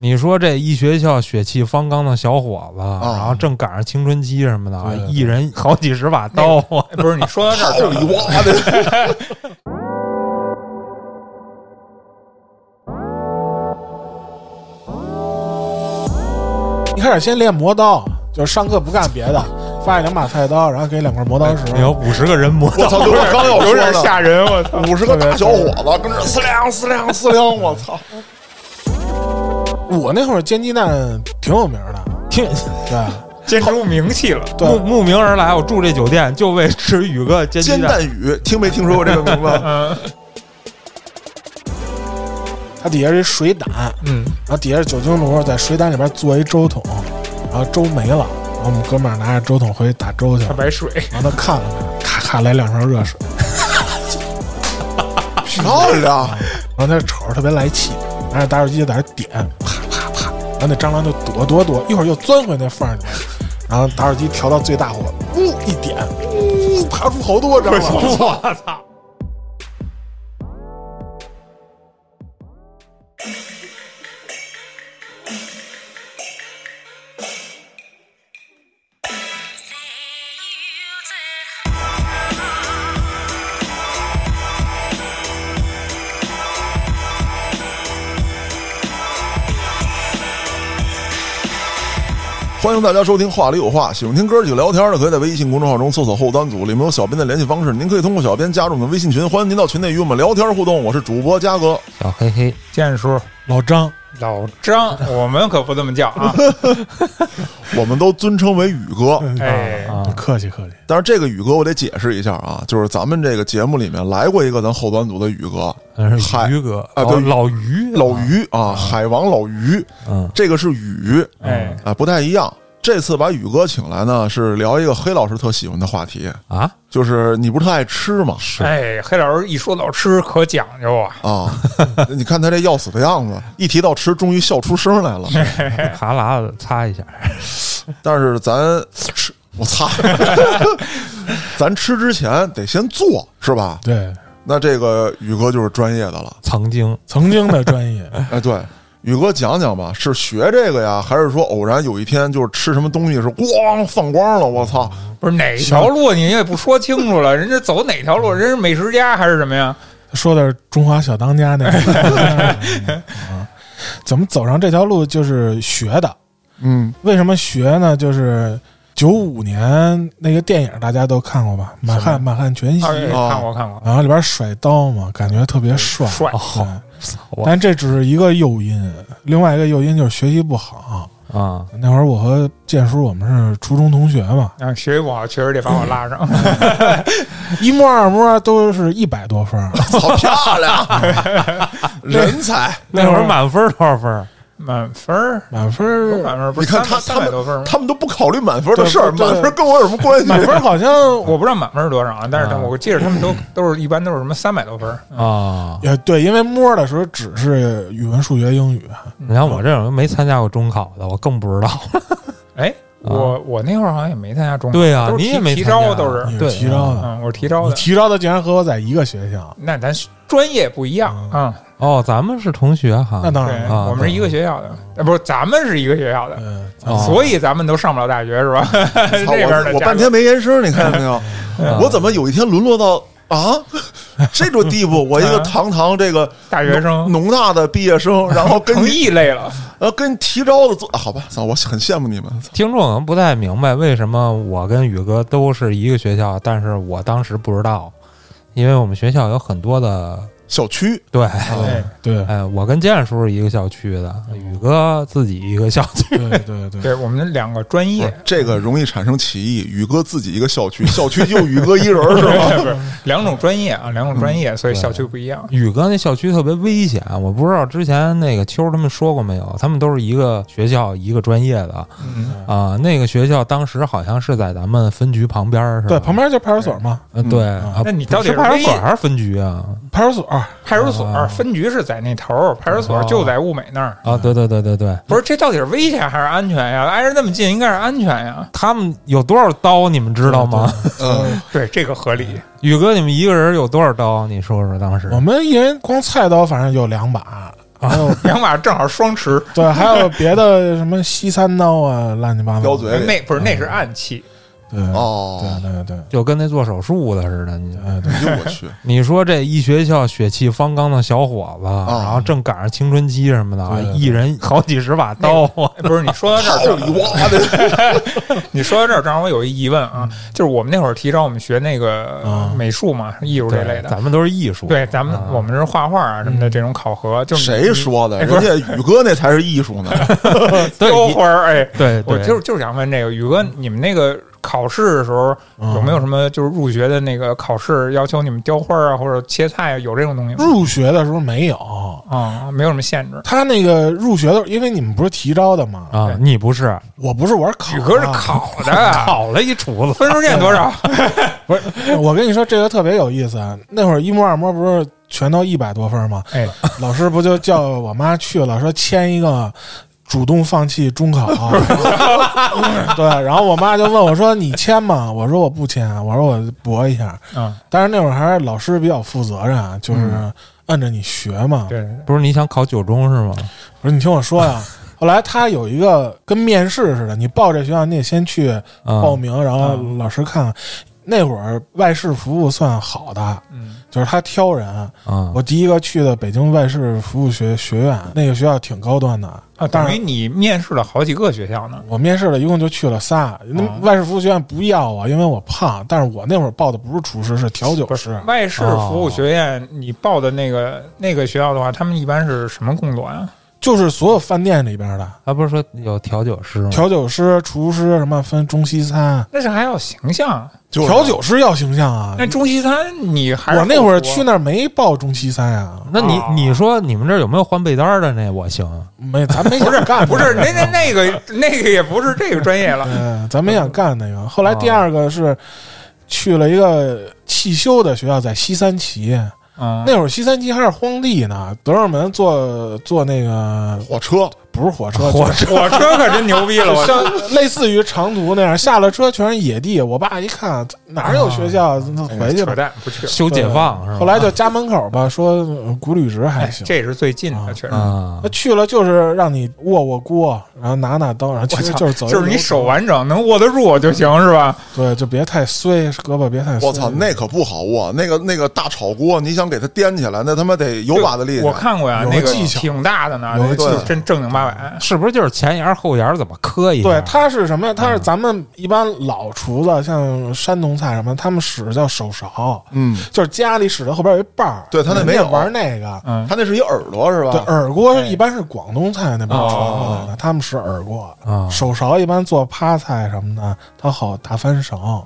你说这一学校血气方刚的小伙子，然后正赶上青春期什么的，对一人好几十把刀啊！哎不是你说到这儿操正，你妈的！一开始先练磨刀，就是上课不干别的，发现两把菜刀，然后给两块磨刀石。有五十个人磨我操！就是我刚要有点，吓人，我操！五十个大小伙子跟这撕亮撕亮撕亮，我操！我那会儿煎鸡蛋挺有名的，挺对煎出名气了。慕，慕名而来，我住这酒店就为吃宇哥煎鸡煎蛋。蛋雨，听没听说过这个名字？嗯它底下是一水胆，嗯，然后底下是酒精炉，在水胆里边做一粥桶，然后粥没了，然后我们哥们儿拿着粥桶回去打粥去了，大白水，然后他看了看，咔咔来两勺热水，漂亮。然后他瞅着特别来气，拿着打火机就在那点，然后那蟑螂就躲躲躲，一会儿又钻回那缝儿里，然后打火机调到最大火，呜一点，呜爬出好多蟑螂。我操！欢迎大家收听《话里有话》，喜欢听哥几个聊天的，可以在微信公众号中搜索“后端组”，里面有小编的联系方式，您可以通过小编加入我们微信群，欢迎您到群内与我们聊天互动。我是主播嘉哥，小黑黑，建叔，老张，老张，我们可不这么叫啊！我们都尊称为宇哥。哎，啊，客气客气，但是这个宇哥我得解释一下啊，就是咱们这个节目里面来过一个咱后端组的宇哥，海鱼哥啊老于老于啊，海王老于，嗯这个是宇哎，啊，不太一样。这次把宇哥请来呢，是聊一个黑老师特喜欢的话题，啊，就是你不是特爱吃吗？是。哎，黑老师一说到吃可讲究啊，啊，你看他这要死的样子，一提到吃，终于笑出声来了。哈喇子擦一下，但是咱吃，我擦，咱吃之前得先做，是吧？对，那这个宇哥就是专业的了。曾经。曾经的专业，哎，对，宇哥讲讲吧，是学这个呀，还是说偶然有一天就是吃什么东西是咣放光了？我操！不是哪条路你也不说清楚了，人家走哪条路？人是美食家还是什么呀？说的是中华小当家那个。啊 怎么走上这条路就是学的？嗯，为什么学呢？就是九五年那个电影大家都看过吧，《满汉满汉全席》看过看过，然后里边甩刀嘛，感觉特别帅。帅但这只是一个诱因，另外一个诱因就是学习不好。啊，那会儿我和建叔我们是初中同学嘛，啊，学习不好确实得把我拉上。一模二模都是一百多分。好漂亮，人才！那会儿满分多少分？满分儿，满分儿满分儿不你看他他们百多分儿吗？他们都不考虑满分的事儿，满分跟我有什么关系？满分儿好像我不知道满分是多少啊，但是我记得他们都都是一般都是什么三百多分儿。啊，也对，因为摸的时候只是语文、数学、英语。你像我这种没参加过中考的，我更不知道。哎，我我那会儿好像也没参加中考，对啊你也没提招都是提招的，嗯，我是提招你的，提招的竟然和我在一个学校，那咱专业不一样啊。哦，咱们是同学哈那，当然，啊我们是一个学校的，呃，不是，咱们是一个学校的，嗯，哦所以咱们都上不了大学是吧？这操边的我我半天没言声，你看见没有？啊 我怎么有一天沦落到啊这种地步？我一个堂堂这个大学生农大的毕业生，然后跟成异类了，呃跟提招的做，啊好吧，操，我很羡慕你们。听众可能不太明白为什么我跟宇哥都是一个学校，但是我当时不知道，因为我们学校有很多的小区对，对，对哎，我跟建叔是一个校区的，宇哥自己一个校区，对对对，对 我们两个专业，这个容易产生歧义。宇哥自己一个校区，校区就宇哥一人是吧？不是两种专业啊，两种专业，所以校区不一样。宇哥那校区特别危险，我不知道之前那个秋他们说过没有，他们都是一个学校一个专业的嗯，啊、那个学校当时好像是在咱们分局旁边是吧？对，旁边就派出所嘛，嗯对那你到底是派出所还是分局啊？派出所派出所啊分局是在那头儿，派出所就在物美那儿。啊，对对对对对，不是，这到底是危险还是安全呀？挨着那么近，应该是安全呀。他们有多少刀你们知道吗？嗯，对，这个合理。宇哥，你们一个人有多少刀？你说说当时我们一人光菜刀反正有两把，还有 两把正好双持，对，还有别的什么西餐刀啊，乱七八糟。叼嘴那不是那是暗器，对哦，对对对，就跟那做手术的似的。你哎对，哎呦我去，你说这一学校血气方刚的小伙子，然后正赶上青春期什么的，对对对一人 好几十把刀啊！不是你说到这儿你妈的！你说到这儿 正好我有一疑问啊，就是我们那会儿提倡我们学那个嗯美术嘛，艺术这类的，咱们都是艺术。对，咱们啊我们是画画啊什么的这种考核，就是谁说的？哎不是人家宇哥那才是艺术呢。对雕花儿？哎，对，我对就是就是想问这个宇哥，你们那个考试的时候嗯有没有什么就是入学的那个考试要求你们雕花啊或者切菜啊，有这种东西吗？入学的时候没有，啊，没有什么限制。他那个入学的，因为你们不是提招的吗？啊，你不是我不是，我是考的。宇哥是考的，考了一厨子，分数线多少？不是，我跟你说这个特别有意思。啊那会儿一模二模不是全都一百多分吗？哎，老师不就叫我妈去了，说签一个主动放弃中考。对，然后我妈就问我说：“你签吗？”我说：“我不签。”我说：“我搏一下。嗯，”但是那会儿还是老师比较负责任啊，就是按着你学嘛。对，对不是你想考九中是吗？不是你听我说呀。后来他有一个跟面试似的，你报这学校，你得先去啊报名，然后老师看看。那会儿外事服务算好的，嗯，就是他挑人。啊，我第一个去的北京外事服务学学院，那个学校挺高端的啊，但是等于你面试了好几个学校呢。我面试了一共就去了仨。外事服务学院不要我，因为我胖。但是我那会儿报的不是厨师，是调酒师。外事服务学院，你报的那个那个学校的话，他们一般是什么工作呀？就是所有饭店里边的他不是说有调酒师吗？调酒师、厨师什么分中西餐。那是还要形象。就是调酒师要形象啊！那中西餐你还我那会儿去那儿没报中西餐啊，那你哦你说你们这儿有没有换被单儿的那？我行，没，咱没想干。不是，那那那个那个也不是这个专业了。嗯，咱没想干那个。后来第二个是去了一个汽修的学校，在西三旗。嗯，那会儿西三旗还是荒地呢，德胜门坐坐那个火车，不是火车，火车 火车可真牛逼了，我像类似于长途那样，下了车全是野地。我爸一看哪有学校，那回去扯吧。淡不去。修解放是吧？后来就家门口吧，说呃古履直还哎，行。这是最近的，确实。啊那，去了就是让你握握锅，然后拿拿刀，然后其实就是走就是你手完整，能握得住就行，是吧？对，就别太碎，胳膊别太衰。我操，那可不好握。那个那个大炒锅，你想给它颠起来，那他妈得有把子力气。我看过呀，那个挺大的呢，那有个技巧真正经八百。是不是就是前沿后沿怎么磕一下？对，它是什么呀？它是咱们一般老厨子，像山东菜什么，他们使的叫手勺，嗯，就是家里使的后边有一把儿。对他那没有玩那个。嗯，他那是一耳朵是吧？对，耳锅一般是广东菜那边哦传过来的，他们使耳锅。啊，手勺一般做趴菜什么的，它好打翻勺。哦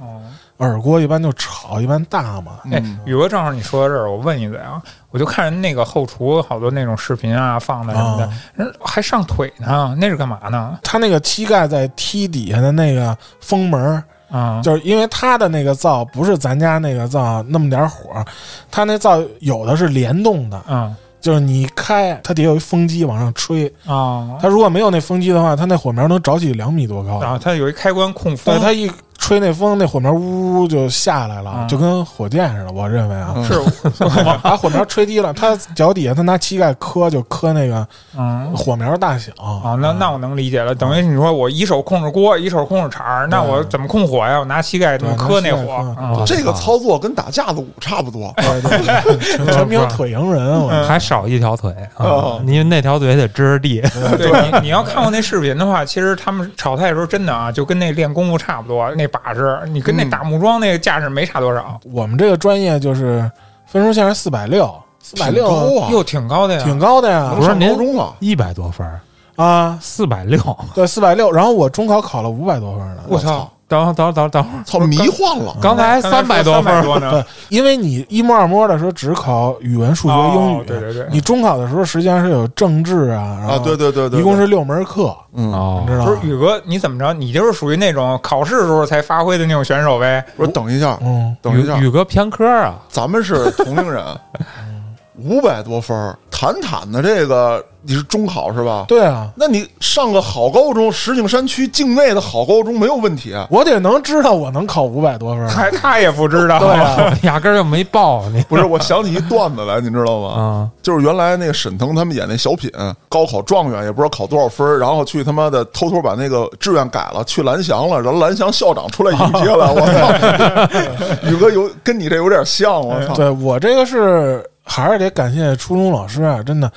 耳锅一般就炒，一般大嘛。哎嗯，宇哥，正好你说到这儿，我问一嘴啊，我就看人那个后厨好多那种视频啊放的什么的啊，人还上腿呢，那是干嘛呢？他那个膝盖在踢底下的那个封门儿，啊，就是因为他的那个灶不是咱家那个灶那么点儿火，他那灶有的是联动的，嗯就是你开它底下有一风机往上吹，啊，它如果没有那风机的话，它那火苗能着起两米多高。然后它有一开关控风对，，它一吹那风，那火苗呜就下来了，嗯就跟火箭似的。我认为啊，嗯是，把火苗吹低了，他脚底下他拿膝盖磕就磕那个嗯。火苗大小啊，那那我能理解了。等于你说我一手控制锅，一手控制铲儿，那我怎么控火呀？我拿膝盖怎么磕那火这个操作跟打架子舞差不多。对对对，全全凭腿赢人。我还少一条腿啊哦，因为那条腿得支着地。对你，你要看过那视频的话，其实他们炒菜的时候真的啊，就跟那练功夫差不多。那把式，你跟那打木桩那个架势没差多少，我们这个专业就是分数线是四百六，四百六啊，哟，挺高的呀。挺高的呀不是上高您中了。一百多分儿，啊！四百六。对，四百六。然后我中考考了五百多分呢。我操！等会儿等会儿等会儿等会儿，操，迷幻了。刚才三百多分儿，多呢对。因为你一模二模的时候只考语文、数学、英语，哦对对对你中考的时候实际上是有政治啊，然后啊，对对对对，一共是六门课，嗯，哦你知道吗不是？宇哥，你怎么着？你就是属于那种考试的时候才发挥的那种选手呗？不是等一下，嗯，等一下，宇宇哥偏科啊，咱们是同龄人，五百多分儿，坦坦的这个你是中考是吧？对啊，那你上个好高中，石景山区境内的好高中没有问题啊。我得能知道我能考五百多分儿。还 他也不知道，对啊，压根儿就没报你不是，我想起一段子来，你知道吗？啊！就是原来那个沈腾他们演那小品，高考状元也不知道考多少分儿，然后去他妈的偷偷把那个志愿改了，去蓝翔了，然后蓝翔校长出来迎接了，我操！宇哥有跟你这有点像，我操！对我这个是还是得感谢初中老师啊，真的，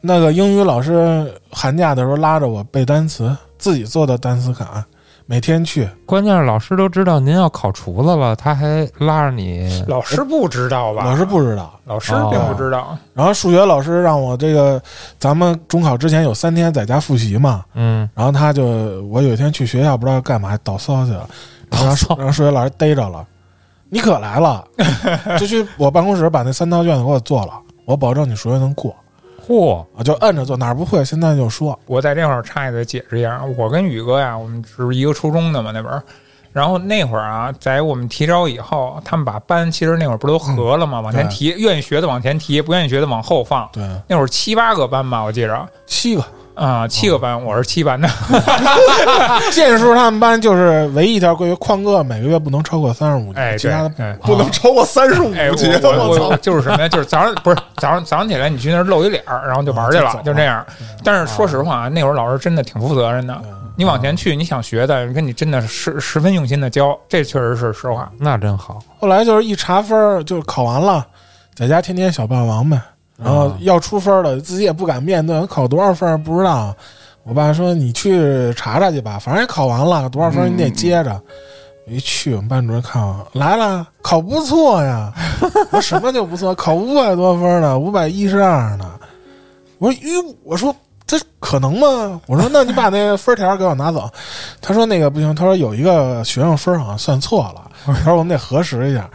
那个英语老师寒假的时候拉着我背单词，自己做的单词卡，每天去。关键是老师都知道您要考厨子了，他还拉着你。老师不知道吧？老师不知道，老师并不知道，然后数学老师让我这个，咱们中考之前有三天在家复习嘛，嗯，然后他就我有一天去学校不知道干嘛倒骚去了，然后让数让数学老师逮着了，你可来了，就去我办公室把那三套卷子给我做了，我保证你数学能过嚯，啊，就摁着做，哪儿不会现在就说，我在这会儿插一嘴解释一下，我跟宇哥呀，我们是一个初中的嘛那边儿。然后那会儿啊，在我们提招以后，他们把班其实那会儿不都合了吗？往前提，愿意学的往前提，不愿意学的往后放。对，那会儿七八个班吧，我记着七个。啊、七个班，我是七班的。剑叔他们班就是唯一一条规矩，旷课每个月不能超过三十五节，哎，其他的，哎，不能超过三十五哎，节，我我！就是什么呀？就是早上不是早上早上起来你去那儿露一脸儿，然后就玩去了啊就这样。但是说实话，那会儿老师真的挺负责任的。你往前去，你想学的，跟你真的是十分用心的教，这确实是实话。那真好。后来就是一查分儿，就是考完了，在家天天小霸王呗。然后要出分了，自己也不敢面对，考多少分不知道。我爸说：“你去查查去吧，反正也考完了，多少分你得接着。我一去，我们班主任看我来了，考不错呀。我说什么就不错？考五百多分儿呢，五百一十二呢。我说咦，我说这可能吗？我说那你把那分条给我拿走。他说那个不行，他说有一个学生分好像算错了，他说我们得核实一下。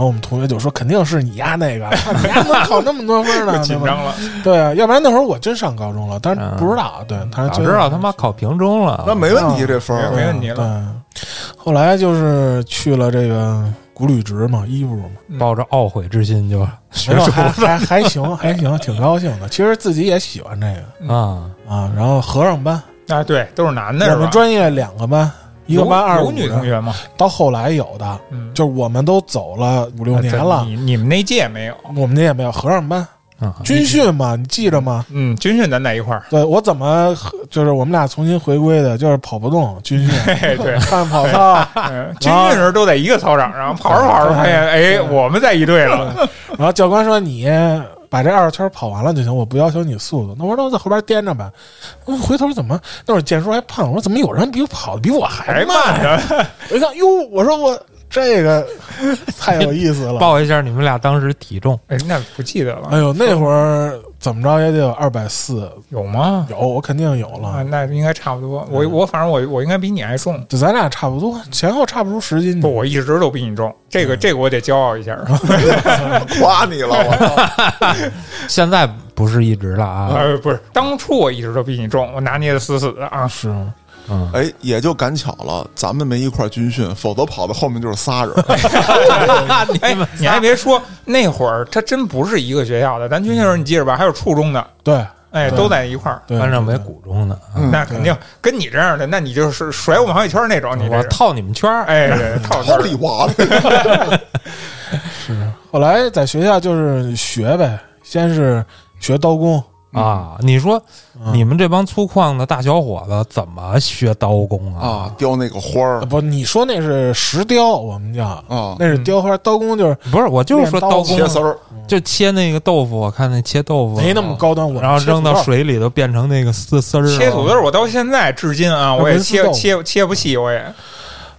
然后我们同学就说肯定是你丫那个，你丫能考那么多分呢？紧张了，对啊，要不然那会儿我真上高中了，但是不知道。对，他早知道他妈考平中了，那没问题，这分没问题了。对，后来就是去了这个古履职嘛，衣服嘛，抱着懊悔之心就学没有出还还还行，还行，挺高兴的。其实自己也喜欢这个啊，啊。然后和尚班，啊，对，都是男的我？们专业两个班，一个有班二十五有女同，学吗？到后来有的，嗯，就是我们都走了五六年了，你你们那届没有？我们那届没有合上班啊军训嘛，你记着吗？嗯，军训咱在一块儿。对我怎么就是我们俩重新回归的，就是跑不动 军训，嘿，对，看跑操，嗯，军训时候都在一个操场上，跑着跑着发现，哎，我们在一队了。然后教官说你把这二十圈跑完了就行，我不要求你速度。那我说那我在后边颠着呗。我回头怎么那会儿建叔还胖，我说怎么有人比我跑的比我还还慢呀？我一看哟，我说我这个太有意思了。报一下你们俩当时体重，哎，那不记得了，哎呦，那会儿怎么着也得有二百四，有吗？有我肯定有啊，了。那应该差不多。我我反正我我应该比你还重，就咱俩差不多，前后差不出十斤不，我一直都比你重。这个这个我得骄傲一下。夸你了，我！现在不是一直了啊，呃，不是，当初我一直都比你重，我拿捏的死死的啊。是，嗯，哎，也就赶巧了，咱们没一块儿军训，否则跑到后面就是仨人。哎，你还别说，那会儿他真不是一个学校的，咱军训时候你记着吧，还有初中的，对。哎，都在一块儿。对，班上没对鼓中的，那肯定跟你这样的，那你就是甩我们好几圈那种，你这我套你们圈儿，哎，对套圈里娃 是，后来在学校就是学呗，先是学刀工，啊！你说嗯你们这帮粗犷的大小伙子怎么学刀工啊？啊，雕那个花儿呃不，你说那是石雕，我们叫啊，那是雕花，刀工就是不是，我就是说刀刀工切丝儿，就切那个豆腐，我看那切豆腐没那么高端，我然后扔到水里头变成那个丝丝儿。切土豆，我到现在至今啊，我也切切切不细，我也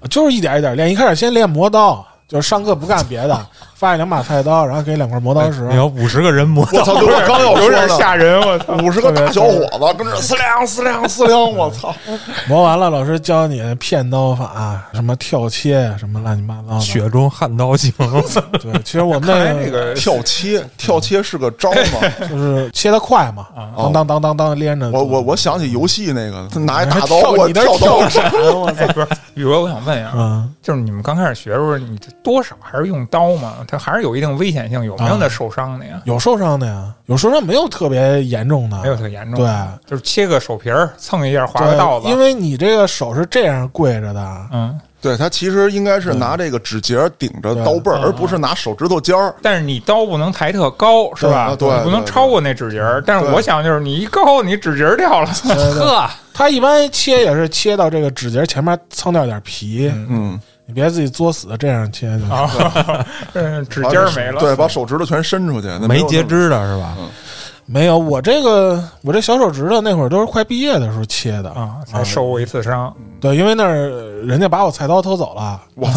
就是一点一点练。一开始先练磨刀，就是上课不干别的，发两把菜刀，然后给两块磨刀石。你要五十个人磨，我操！对我刚要有点，吓人，我操！五十个大小伙子跟这撕亮撕亮撕亮，我操！磨完了，老师教你片刀法，什么跳切，什么乱七八糟的。雪中悍刀行。对，其实我们那个跳切，跳切是个招嘛。就是切的快嘛，当当当当当连着。我我我想起游戏那个，他拿一大刀，我跳刀跳闪，我操哎，！不是，宇哥，我想问一下，嗯，就是你们刚开始学的时候，你这多少还是用刀吗？它还是有一定危险性。有没有那受伤的呀？有受伤的呀，有受伤没有特别严重的，没有特严重。对，就是切个手皮儿，蹭一下，划个道子。因为你这个手是这样跪着的，嗯，对，他其实应该是拿这个指节顶着刀背儿，而不是拿手指头尖儿。但是你刀不能抬特高，是吧？对，不能超过那指节儿。但是我想，就是你一高，你指节儿掉了，呵。他一般切也是切到这个指节前面蹭掉点皮，嗯。你别自己作死，这样切就 嗯，指尖没了，对，把手指头全伸出去，没截肢的是吧？没有，我这个我这小手指头那会儿都是快毕业的时候切的啊，才受过一次伤。对，因为那儿人家把我菜刀偷走了，我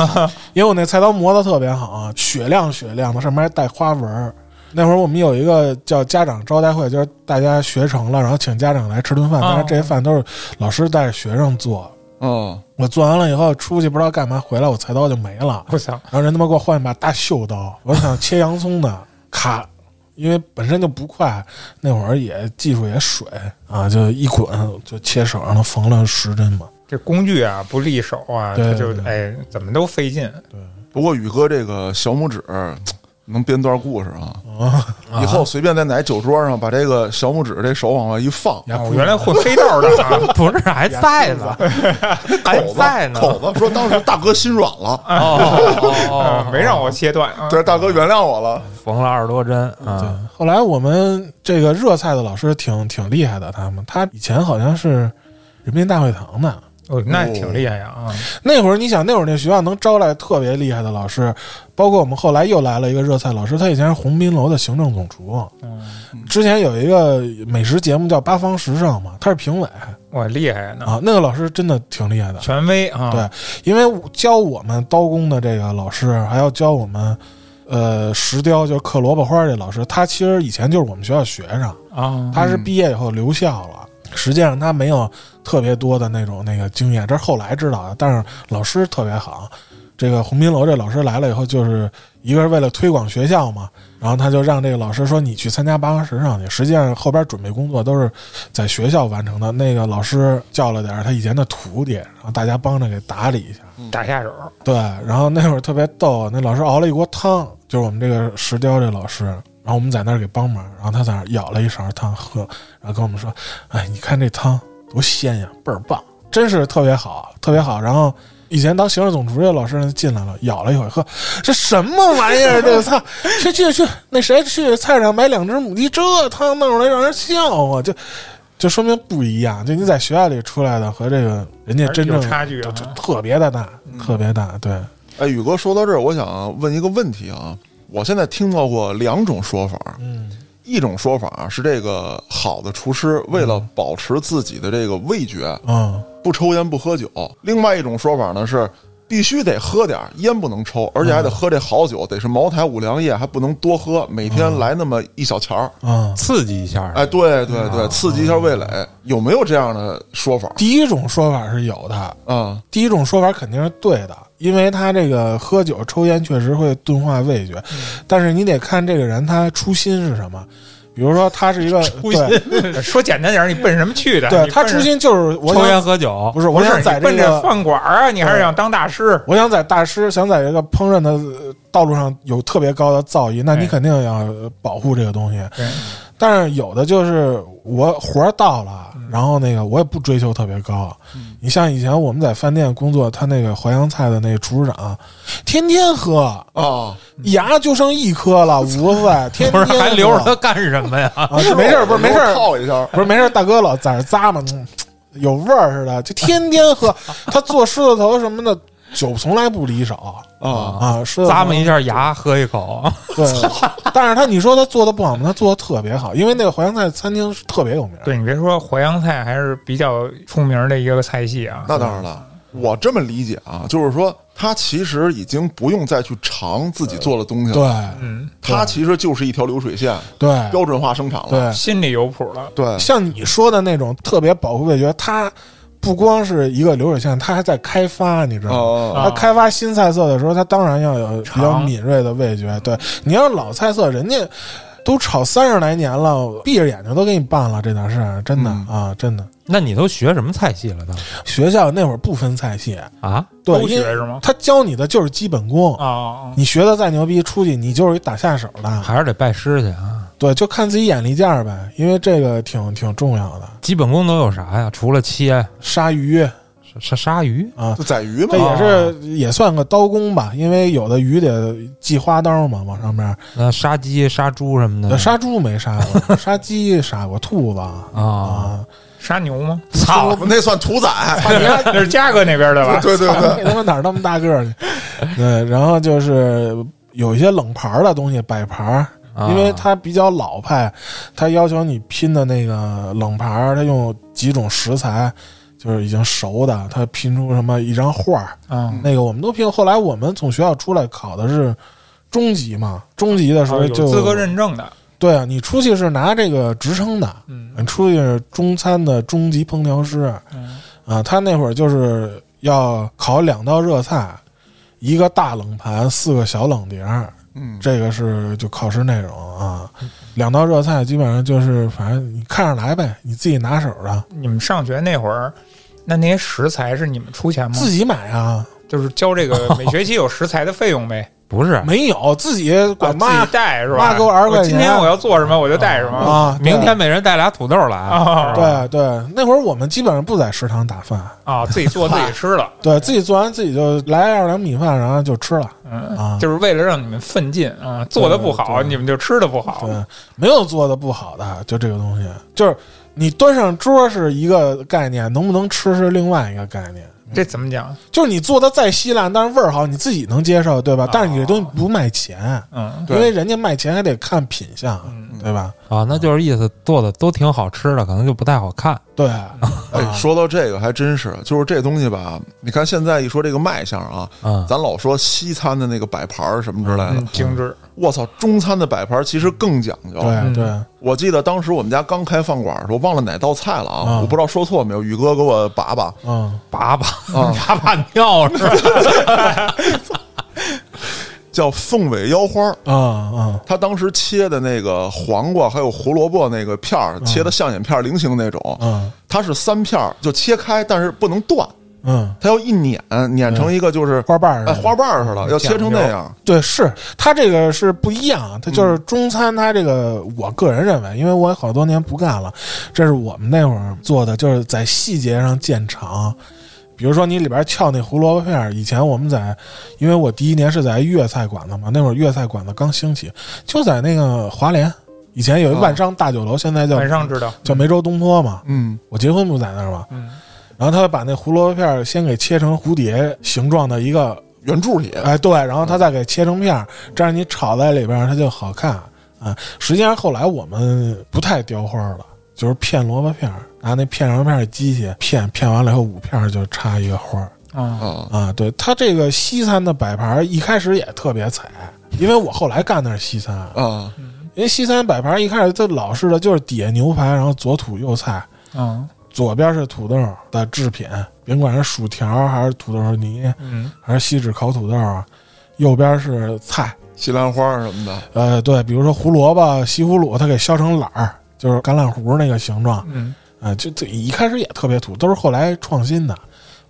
因为我那菜刀磨的特别好，雪亮雪亮的，上面还带花纹。那会儿我们有一个叫家长招待会，就是大家学成了，然后请家长来吃顿饭，但是这些饭都是老师带着学生做。嗯，我做完了以后出去不知道干嘛，回来我菜刀就没了。我操！然后人他妈给我换一把大锈刀，我想切洋葱的，咔，因为本身就不快，那会儿也技术也水啊，就一滚就切手上了，缝了十针嘛。这工具啊不利手啊，他就哎怎么都费劲。对，不过宇哥这个小拇指。能编段故事啊！以后随便在哪酒桌上把这个小拇指这手往外一放，原来混黑道的，不是还在呢，还在呢。口子说当时大哥心软了，哦，没让我切断，对，大哥原谅我了，缝了二十多针。对，后来我们这个热菜的老师挺挺厉害的，他们他以前好像是人民大会堂的。哦，那挺厉害呀！啊，那会儿你想，那会儿那学校能招来特别厉害的老师，包括我们后来又来了一个热菜老师，他以前是鸿宾楼的行政总厨。嗯，之前有一个美食节目叫《八方时尚》嘛，他是评委。哇，厉害呢！啊，那个老师真的挺厉害的，权威啊。对，因为教我们刀工的这个老师，还要教我们呃石雕，就是刻萝卜花这老师，他其实以前就是我们学校学生啊。他是毕业以后留校了，实际上他没有。特别多的那种那个经验，这是后来知道的。但是老师特别好，这个鸿宾楼这老师来了以后，就是一个是为了推广学校嘛，然后他就让这个老师说你去参加八方时尚去。实际上后边准备工作都是在学校完成的。那个老师叫了点他以前的徒弟，然后大家帮着给打理一下，打下手。对，然后那会儿特别逗，那老师熬了一锅汤，就是我们这个石雕这老师，然后我们在那儿给帮忙，然后他在那儿舀了一勺汤喝，然后跟我们说：“哎，你看这汤。”多鲜呀，倍儿棒，真是特别好，特别好。然后以前当行政总厨的老师进来了，舀了一口喝，这什么玩意儿？这个操！去去去，那谁去菜市场买两只母鸡，这汤弄出来让人笑话，就就说明不一样。就你在学校里出来的和这个人家真正差距特别的大，特别大。对，哎，宇哥说到这儿，我想问一个问题啊，我现在听到过两种说法，嗯。一种说法是，这个好的厨师为了保持自己的这个味觉，嗯，不抽烟不喝酒。另外一种说法呢是，必须得喝点烟不能抽，而且还得喝这好酒，得是茅台、五粮液，还不能多喝，每天来那么一小钱儿，嗯，刺激一下。哎，对对对，刺激一下味蕾。有没有这样的说法？第一种说法是有的，嗯，第一种说法肯定是对的。因为他这个喝酒抽烟确实会钝化味觉，但是你得看这个人他初心是什么。比如说他是一个初心，说简单点，你奔什么去的？对他初心就是我抽烟喝酒，不是我想在奔着饭馆啊，你还是想当大师？我想在大师，想在这个烹饪的道路上有特别高的造诣，那你肯定要保护这个东西。但是有的就是我活儿到了，然后那个我也不追求特别高。你像以前我们在饭店工作，他那个淮扬菜的那个厨师长，天天喝啊，牙就剩一颗了，五个岁，天天还留着他干什么呀？没事，不是没事，泡一下，不是没事，大哥老在这咂嘛，有味儿似的，就天天喝。他做狮子头什么的。酒从来不离手啊啊！咂摸一下牙，喝一口。对，但是他你说他做的不好吗？他做的特别好，因为那个淮扬菜餐厅特别有名。对你别说淮扬菜还是比较出名的一个菜系啊。那当然了，我这么理解啊，就是说他其实已经不用再去尝自己做的东西了。对，嗯，他其实就是一条流水线，对，标准化生产了，对，心里有谱了。对，像你说的那种特别保护味觉，他。不光是一个流水线，他还在开发，你知道吗？他开发新菜色的时候，他当然要有比较敏锐的味觉。对你要是老菜色，人家都炒三十来年了，闭着眼睛都给你办了这点事儿，真的、嗯啊，真的。那你都学什么菜系了都学校那会儿不分菜系，啊？对，都学是吗？他教你的就是基本功。啊啊，你学的再牛逼，出去你就是一打下手的。还是得拜师去啊？对，就看自己眼力见儿呗，因为这个挺挺重要的。基本功都有啥呀？除了切杀鱼杀杀鱼啊，就宰鱼嘛这，也是也算个刀工吧，因为有的鱼得系花刀嘛，往上面。那杀鸡、杀猪什么的杀猪没杀过，杀鸡杀过，兔子啊？啊。杀牛吗？操！那算屠宰。那是嘉哥那边的吧？对 对对，那他妈哪那么大个儿去？对，然后就是有一些冷盘儿的东西摆盘儿，啊因为它比较老派，它要求你拼的那个冷盘儿，它用几种食材，就是已经熟的，他拼出什么一张画儿，嗯，那个我们都拼。后来我们从学校出来考的是中级嘛，中级的时候就资格认证的，对啊，你出去是拿这个职称的，嗯。你出去是中餐的中级烹调师。嗯。啊，他那会儿就是要烤两道热菜，一个大冷盘，四个小冷碟儿，嗯，这个是就考试内容啊。两道热菜基本上就是反正你看着来呗，你自己拿手的，你们上学那会儿，那那些食材是你们出钱吗？自己买啊，就是交这个 每学期有食材的费用呗，不是，没有自己啊自管妈己带是吧？妈给我二十块钱今天我要做什么我就带什么。啊。明天每人带俩土豆来啊对对，那会儿我们基本上不在食堂打饭，啊，自己做自己吃了，对自己做完自己就来二两米饭，然后就吃了嗯，啊。就是为了让你们奋进啊，做的不好，你们就吃的不好。对，没有做的不好的，就这个东西，就是你端上桌是一个概念，能不能吃是另外一个概念。这怎么讲？就是你做的再稀烂，但是味儿好，你自己能接受，对吧？哦但是你这东西不卖钱，嗯因为人家卖钱还得看品相，嗯，对吧？啊，那就是意思做的都挺好吃的，可能就不太好看。对，哎，说到这个还真是，就是这东西吧，你看现在一说这个卖相啊，嗯，咱老说西餐的那个摆盘儿什么之类的嗯，精致。我操，中餐的摆盘儿其实更讲究。嗯对对，我记得当时我们家刚开饭馆的时候，忘了哪道菜了啊，嗯我不知道说错没有，宇哥给我拔拔嗯，粑粑，啊，粑粑尿是吧？叫凤尾腰花儿。啊啊，他当时切的那个黄瓜还有胡萝卜那个片儿，切的像眼片儿菱形那种，嗯它是三片儿就切开，但是不能断，嗯，它要一碾，碾成一个就是花瓣儿哎花瓣儿似的，要切成那样。对，是它这个是不一样，它就是中餐，它这个我个人认为，因为我好多年不干了，这是我们那会儿做的，就是在细节上见长。比如说你里边翘那胡萝卜片儿，以前我们在，因为我第一年是在粤菜馆子嘛，那会儿粤菜馆子刚兴起，就在那个华联，以前有一万商大酒楼，现在叫晚上知道。叫梅州东坡嘛，嗯，我结婚不在那儿嘛，嗯，然后他把那胡萝卜片儿先给切成蝴蝶形状的一个圆柱体，哎，对，然后他再给切成片儿，这样你炒在里边儿它就好看。啊。实际上后来我们不太雕花了，就是片萝卜片儿，拿那片萝卜片的机器片，片完了以后五片儿就插一个花儿啊，啊，啊。对，它这个西餐的摆盘儿一开始也特别惨，因为我后来干的是西餐，啊，因为西餐摆盘儿一开始它老式的就是底下牛排，然后左土右菜，嗯左边是土豆的制品，甭管是薯条还是土豆泥，嗯还是锡纸烤土豆啊，右边是菜。西兰花什么的，呃，对，比如说胡萝卜、西葫芦，它给削成篮儿，就是橄榄核那个形状，嗯啊、就这一开始也特别土，都是后来创新的。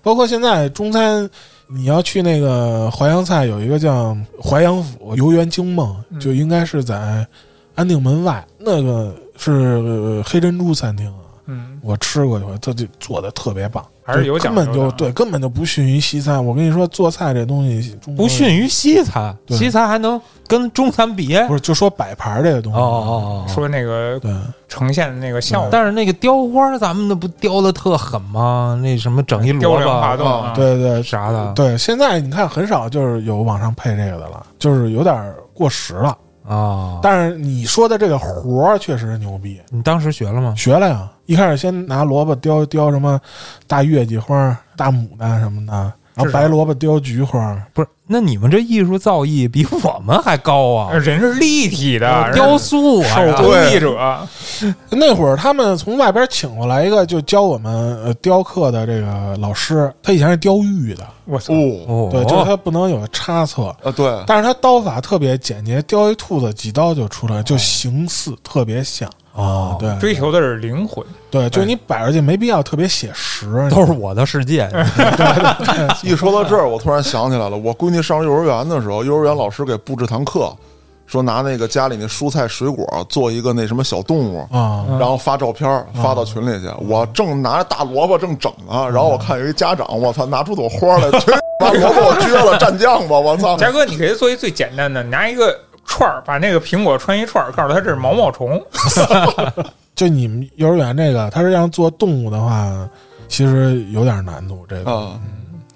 包括现在中餐，你要去那个淮扬菜，有一个叫淮扬府游园惊梦，嗯就应该是在安定门外，那个是、呃黑珍珠餐厅啊，嗯，我吃过一回，它就做的特别棒，还是有讲究的啊本就对，根本就不逊于西餐。我跟你说，做菜这东西不逊于西餐，西餐还能跟中餐比？不是就说摆盘儿这个东哦西，哦哦，说那个对。呈现的那个效果，但是那个雕花，咱们那不雕的特狠吗？那什么整一雕萝梁画栋卜啊，对对啥的，对，现在你看很少就是有往上配这个的了，就是有点过时了。啊。但是你说的这个活儿确实牛逼，你当时学了吗？学了呀。一开始先拿萝卜雕雕什么大月季花、大牡丹什么的，然后白萝卜雕菊花。不是，那你们这艺术造诣比我们还高啊！人是立体的，雕塑啊，手工艺者。那会儿他们从外边请过来一个，就教我们呃雕刻的这个老师，他以前是雕玉的，我操！哦哦，对，就是他不能有差错。啊，对，但是他刀法特别简洁，雕一兔子几刀就出来，就形似特别像哦对追求的是灵魂。对，就是你摆上去没必要特别写实，都是我的世界。一说到这儿，我突然想起来了，我闺女上幼儿园的时候，幼儿园老师给布置堂课，说拿那个家里那蔬菜水果做一个那什么小动物。啊，然后发照片发到群里去，我正拿着大萝卜正整呢，然后我看有一家长，我操，拿出朵花来，去把萝卜我撅了蘸酱吧，我操！佳哥，你给他做一最简单的，拿一个串儿，把那个苹果穿一串儿，告诉他这是毛毛虫。就你们幼儿园这个，他是让做动物的话，其实有点难度。这个嗯，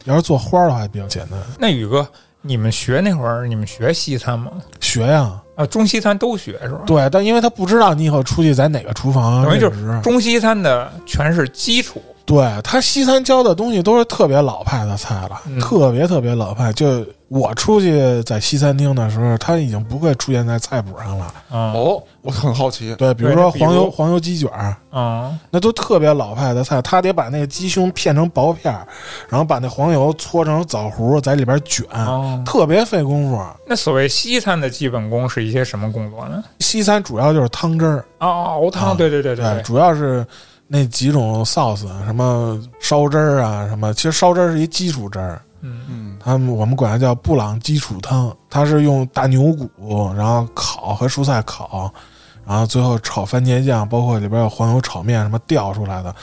要是做花儿的话，比较简单。那宇哥，你们学那会儿，你们学西餐吗？学呀，啊，中西餐都学是吧？对，但因为他不知道你以后出去在哪个厨房等于就是，中西餐的全是基础。对他西餐教的东西都是特别老派的菜了，嗯特别特别老派。就我出去在西餐厅的时候，他已经不会出现在菜谱上了。啊哦，我很好奇，对，比如说黄油黄油鸡卷儿，啊那都特别老派的菜，他得把那个鸡胸片成薄片儿，然后把那黄油搓成枣糊，在里边卷，哦。特别费功夫。那所谓西餐的基本功是一些什么工作呢？西餐主要就是汤汁儿，哦，熬汤，啊对对对对对。主要是那几种 sauce，什么烧汁儿啊，什么，其实烧汁儿是一基础汁儿，嗯，嗯，他们我们管它叫布朗基础汤，它是用大牛骨，然后烤和蔬菜烤，然后最后炒番茄酱，包括里边有黄油炒面什么调出来的。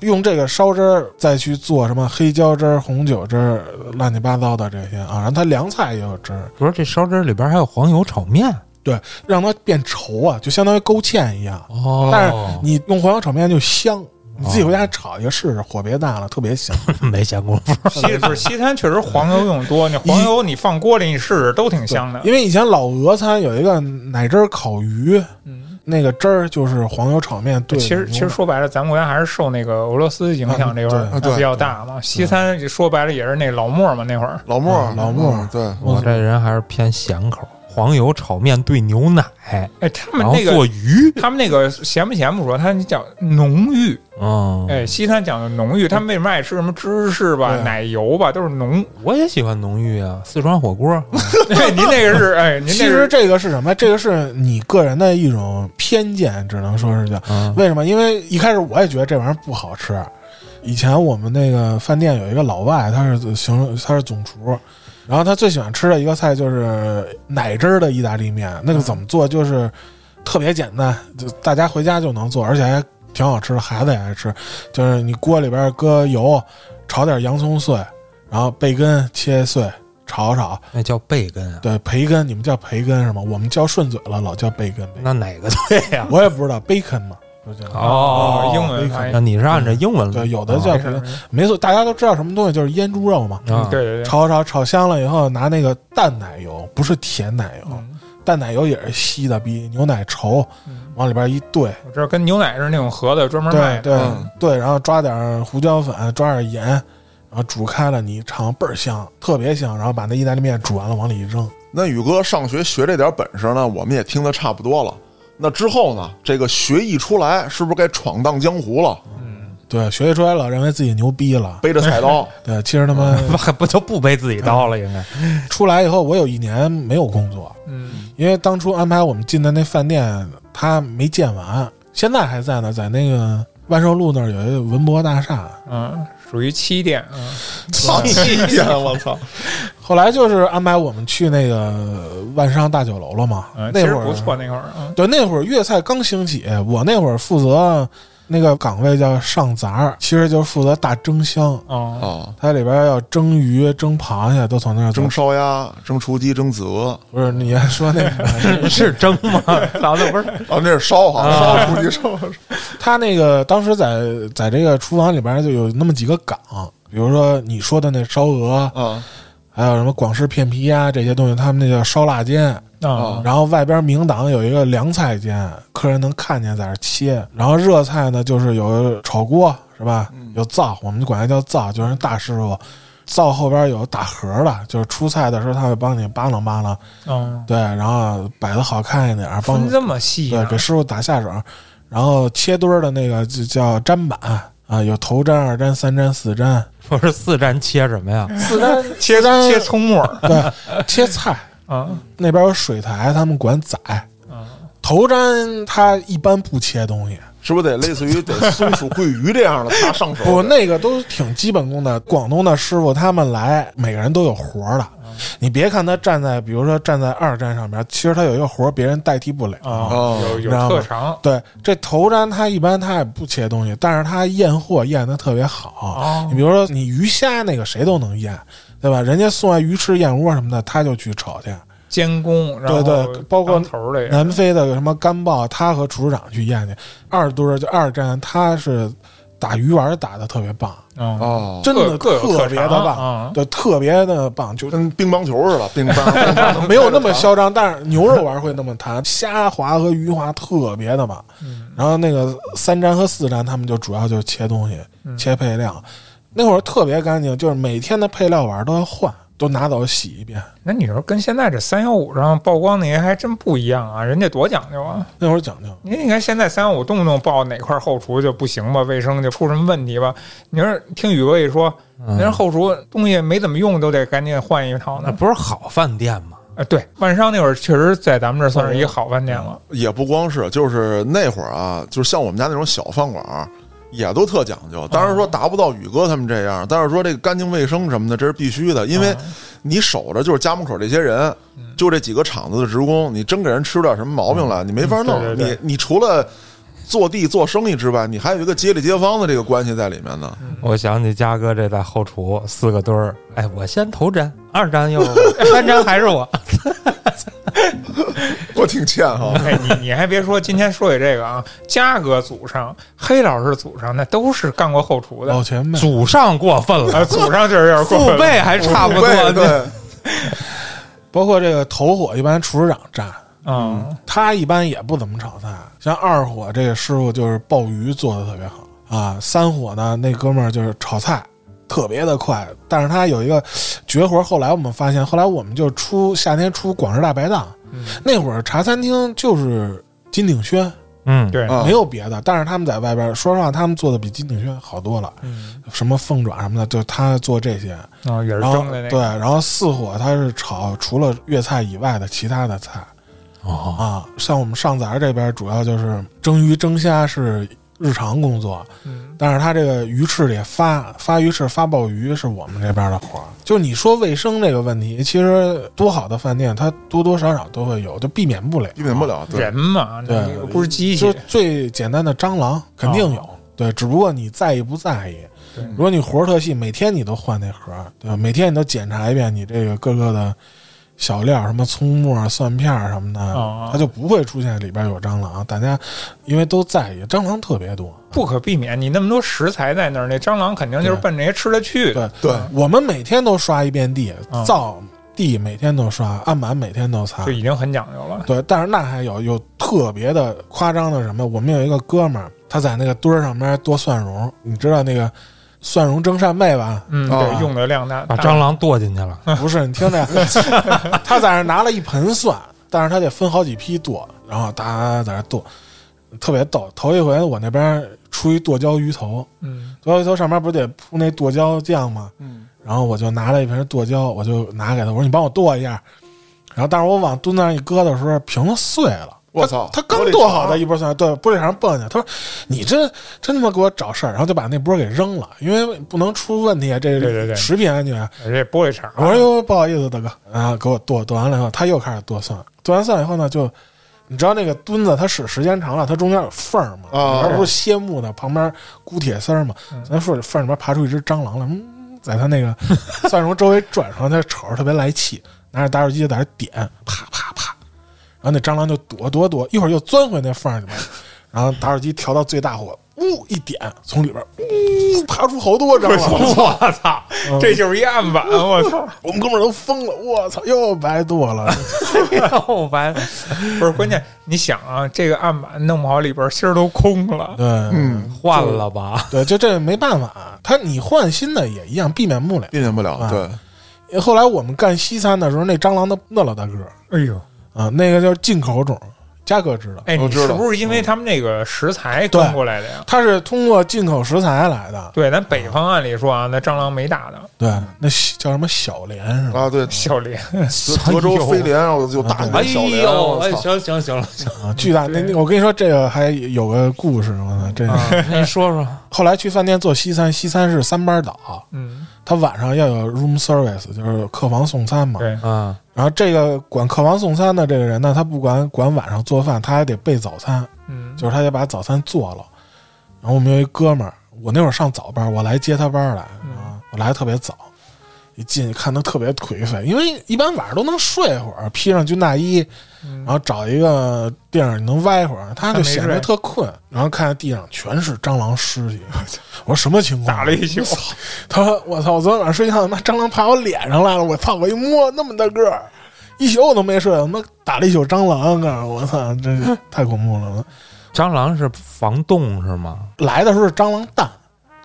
用这个烧汁儿再去做什么黑椒汁儿、红酒汁儿，乱七八糟的这些啊，然后它凉菜也有汁儿，不是这烧汁儿里边还有黄油炒面让它变稠啊，就相当于勾芡一样。哦但是你用黄油炒面就香，你自己回家炒一个试试，火别大了，特别香。没闲工夫。西 不是西餐确实黄油用多，你黄油你放锅里你试试都挺香的。因为以前老俄餐有一个奶汁儿烤鱼，嗯，那个汁儿就是黄油炒面对其实其实说白了，咱们国家还是受那个俄罗斯影响这块啊儿比较大嘛。西餐说白了也是那老莫嘛，那会儿老莫啊，老莫嗯对，我这人还是偏咸口，黄油炒面兑牛奶，哎，他们那个做鱼。他们那个咸不咸不说，他叫浓郁。嗯，哎，西餐讲究浓郁，他们为什么爱吃什么芝士吧、对奶油吧，都是浓。我也喜欢浓郁啊，四川火锅。哎，您那个是哎，您其实这个是什么？这个是你个人的一种偏见，只能说是叫嗯，为什么？因为一开始我也觉得这玩意儿不好吃。以前我们那个饭店有一个老外，他是行，他是总厨，然后他最喜欢吃的一个菜就是奶汁儿的意大利面。那个怎么做？就是特别简单，就大家回家就能做，而且还挺好吃的，孩子也爱吃。就是你锅里边搁油，炒点洋葱碎，然后贝根切碎，炒炒。那叫贝根啊。对，培根，你们叫培根是吗？我们叫顺嘴了，老叫贝根。那哪个对呀？我也不知道，bacon 嘛，哦英文那你是按照英文对，有的叫没培根，事没错，大家都知道什么东西，就是腌猪肉嘛。对对对，炒炒炒香了以后，拿那个淡奶油，不是甜奶油，嗯。淡奶油也是稀的，比牛奶稠，嗯。往里边一兑，我知道跟牛奶是那种盒子专门卖的。对对，然后抓点胡椒粉，抓点盐，然后煮开了，你尝倍儿香，特别香。然后把那意大利面煮完了往里一扔，那宇哥上学学这点本事呢，我们也听得差不多了。那之后呢，这个学艺出来，是不是该闯荡江湖了？对，学习出来了认为自己牛逼了，背着菜刀，对，其实他妈还 不就不背自己刀了？应该？出来以后，我有一年没有工作，嗯，因为当初安排我们进的那饭店，他没建完，现在还在呢，在那个万寿路那儿有一个文博大厦。嗯，属于七店。啊，操气呀！我操！后来就是安排我们去那个万商大酒楼了嘛。嗯，那会儿不错，那会儿。嗯，对，那会儿粤菜刚兴起，我那会儿负责那个岗位叫上杂儿，其实就是负责大蒸箱。哦，啊，它里边要蒸鱼、蒸螃蟹，都从那儿蒸蒸。烧鸭、蒸雏鸡、蒸子鹅不是你还说那个 是蒸吗？老子不是哦，那是烧哈，烧雏鸡烧。他那个当时在在这个厨房里边就有那么几个岗，比如说你说的那烧鹅，啊还有什么广式片皮鸭这些东西，他们那叫烧腊间。啊，然后外边明档有一个凉菜间，客人能看见在那儿切。然后热菜呢，就是有炒锅是吧？有灶，我们就管它叫灶，就是大师傅灶后边有打盒的，就是出菜的时候他会帮你扒拉扒拉，嗯，对，然后摆的好看一点，帮分这么细对给师傅打下手，然后切墩儿的那个就叫砧板啊，有头砧、二砧、三砧、四砧，不是四砧切什么呀？四砧切砧切葱末儿对，切菜。啊那边有水台，他们管宰。啊，头砧它一般不切东西，是不是得类似于得松鼠桂鱼这样的他上手？不，那个都挺基本功的。广东的师傅他们来，每个人都有活儿的。你别看他站在，比如说站在二战上面，其实他有一个活儿，别人代替不了。啊，哦有有特长对，这头瞻他一般他也不切东西，但是他验货验的特别好。哦你比如说你鱼虾那个谁都能验，对吧？人家送来鱼翅燕窝什么的，他就去炒去。监工，然后对对包括头儿南非的什么干鲍，他和厨师长去验去。二墩儿就二战，他是打鱼丸打的特别棒，嗯哦，真的特特别的棒，啊对，特别的棒，就跟乒乓球似的，乒乓。乒 乓没有那么嚣张，但是牛肉丸会那么弹，虾滑和鱼滑特别的棒。嗯。然后那个三战和四战，他们就主要就是切东西、嗯。切配料，那会儿特别干净，就是每天的配料碗都要换，都拿走洗一遍。那你说跟现在这三幺五上曝光那些还真不一样啊，人家多讲究啊！那会儿讲究，你你看现在三幺五动不动报哪块后厨就不行吧，卫生就出什么问题吧？你说听宇哥一说，嗯人后厨东西没怎么用，都得赶紧换一套呢。那不是好饭店吗？啊，对，万商那会儿确实在咱们这儿算是一个好饭店了。也不光是，就是那会儿啊，就是像我们家那种小饭馆儿，也都特讲究。当然说达不到宇哥他们这样，但是说这个干净卫生什么的，这是必须的，因为你守着就是家门口这些人，就这几个厂子的职工，你真给人吃出点什么毛病来，你没法弄。你你除了坐地做生意之外，你还有一个街里街坊的这个关系在里面呢。我想起嘉哥这在后厨四个墩儿，哎，我先头粘，二粘又 三粘还是我。我挺欠哈。哎，你你还别说，今天说起这个啊，嘉哥祖上、黑老师祖上，那都是干过后厨的。老前辈。祖上过分了，啊，祖上就是有点过分了父辈还差不多。对对，包括这个头火，一般厨师长占，嗯他一般也不怎么炒菜。像二火这个师傅就是鲍鱼做的特别好啊，三火呢那哥们儿就是炒菜特别的快，但是他有一个绝活。后来我们发现，后来我们就出夏天出广式大排档，嗯那会儿茶餐厅就是金鼎轩，嗯，对，啊没有别的。但是他们在外边，说实话，他们做的比金鼎轩好多了，嗯什么凤爪什么的，就他做这些。啊，也是然后蒸的那对，然后四火他是炒除了粤菜以外的其他的菜。哦，啊，像我们上杂这边主要就是蒸鱼蒸虾是日常工作，嗯，但是他这个鱼翅里发发鱼翅、发鲍鱼是我们这边的活儿。就你说卫生这个问题，其实多好的饭店，它多多少少都会有，就避免不了，避免不。了。对人嘛，对不是机器就。最简单的蟑螂肯定有，对，只不过你在意不在意。对如果你活儿特细，每天你都换那盒儿，对吧？每天你都检查一遍你这个各个的小料，什么葱末、蒜片儿什么的，哦它就不会出现里边有蟑螂。大家因为都在意，蟑螂特别多。不可避免，你那么多食材在那儿，那蟑螂肯定就是奔着些吃的去的。对对，我们每天都刷一遍地，嗯灶地每天都刷，案板每天都擦就。已经很讲究了。对，但是那还有有特别的夸张的什么？我们有一个哥们儿，他在那个墩儿上面剁蒜蓉，你知道那个蒜蓉蒸扇贝吧？嗯，啊对，用的量大，把蟑螂剁进去了。不是，你听着，他在那拿了一盆蒜，但是他得分好几批剁，然后哒在那剁，特别逗。头一回我那边出一剁椒鱼头，嗯剁椒鱼头上面不是得铺那剁椒酱吗？嗯，然后我就拿了一瓶剁椒，我就拿给他，我说你帮我剁一下。然后，但是我往墩子上一搁的时候，瓶子碎了。我操他他刚剁好的一波蒜，对，玻璃上蹦下去。他说：“你这真他妈给我找事儿！”然后就把那波给扔了，因为不能出问题啊，这对对对食品安全。这玻璃碴，我说哟，不好意思，大哥，然后给我剁剁完了以后，他又开始剁蒜，剁完蒜以后呢，就你知道那个墩子它使时间长了，它中间有缝儿嘛，啊里边不是楔木的，旁边箍铁丝儿嘛，嗯咱说这缝里边爬出一只蟑螂来，嗯，在他那个蒜蓉周围转上，他瞅着特别来气，拿着打火机就在那点，啪啪啪，然后那蟑螂就躲躲躲，一会儿又钻回那缝儿里面，然后打火机调到最大火，呜一点，从里边呜爬出好多蟑螂，我操！这就是一案板，我操！我们哥们儿都疯了，我操，又白剁了。又白，不是关键，你想啊，这个案板弄不好里边芯儿都空了。对，嗯，换了吧？对，就这没办法，他你换新的也一样，避免不了。避免不了。啊对，后来我们干西餐的时候，那蟑螂都那老大个儿哎呦，啊，那个就是进口种，嘉哥知道，哎，你知道是不是因为他们那个食材端过来的呀？它是通过进口食材来的。对，咱北方按理说啊，那蟑螂没大的，对，那叫什么小莲是吧？啊，对，小莲，德德州飞莲，然后就打哎哎那小莲，呦，哎！行行行了，行，啊，巨大。那那我跟你说，这个还有个故事，我操，这你说说，后来去饭店做西餐，西餐是三班倒，嗯，他晚上要有 room service，就是客房送餐嘛。对，嗯，然后这个管客房送餐的这个人呢，他不管管晚上做饭，他还得备早餐，嗯，就是他得把早餐做了。然后我们有一哥们儿，我那会儿上早班，我来接他班来我来的特别早，一进去看他特别颓废，因为一般晚上都能睡会儿，披上军大衣，嗯然后找一个地儿能歪会儿，他就显得特困，然后看见地上全是蟑螂尸体，我说什么情况？打了一宿，他说：“我操！我昨天晚上睡觉，他妈蟑螂爬我脸上来了！我操！我一摸那么大个儿，一宿我都没睡，他妈打了一宿蟑螂啊！我操！真是太恐怖了！蟑螂是防冻是吗？来的时候是蟑螂蛋，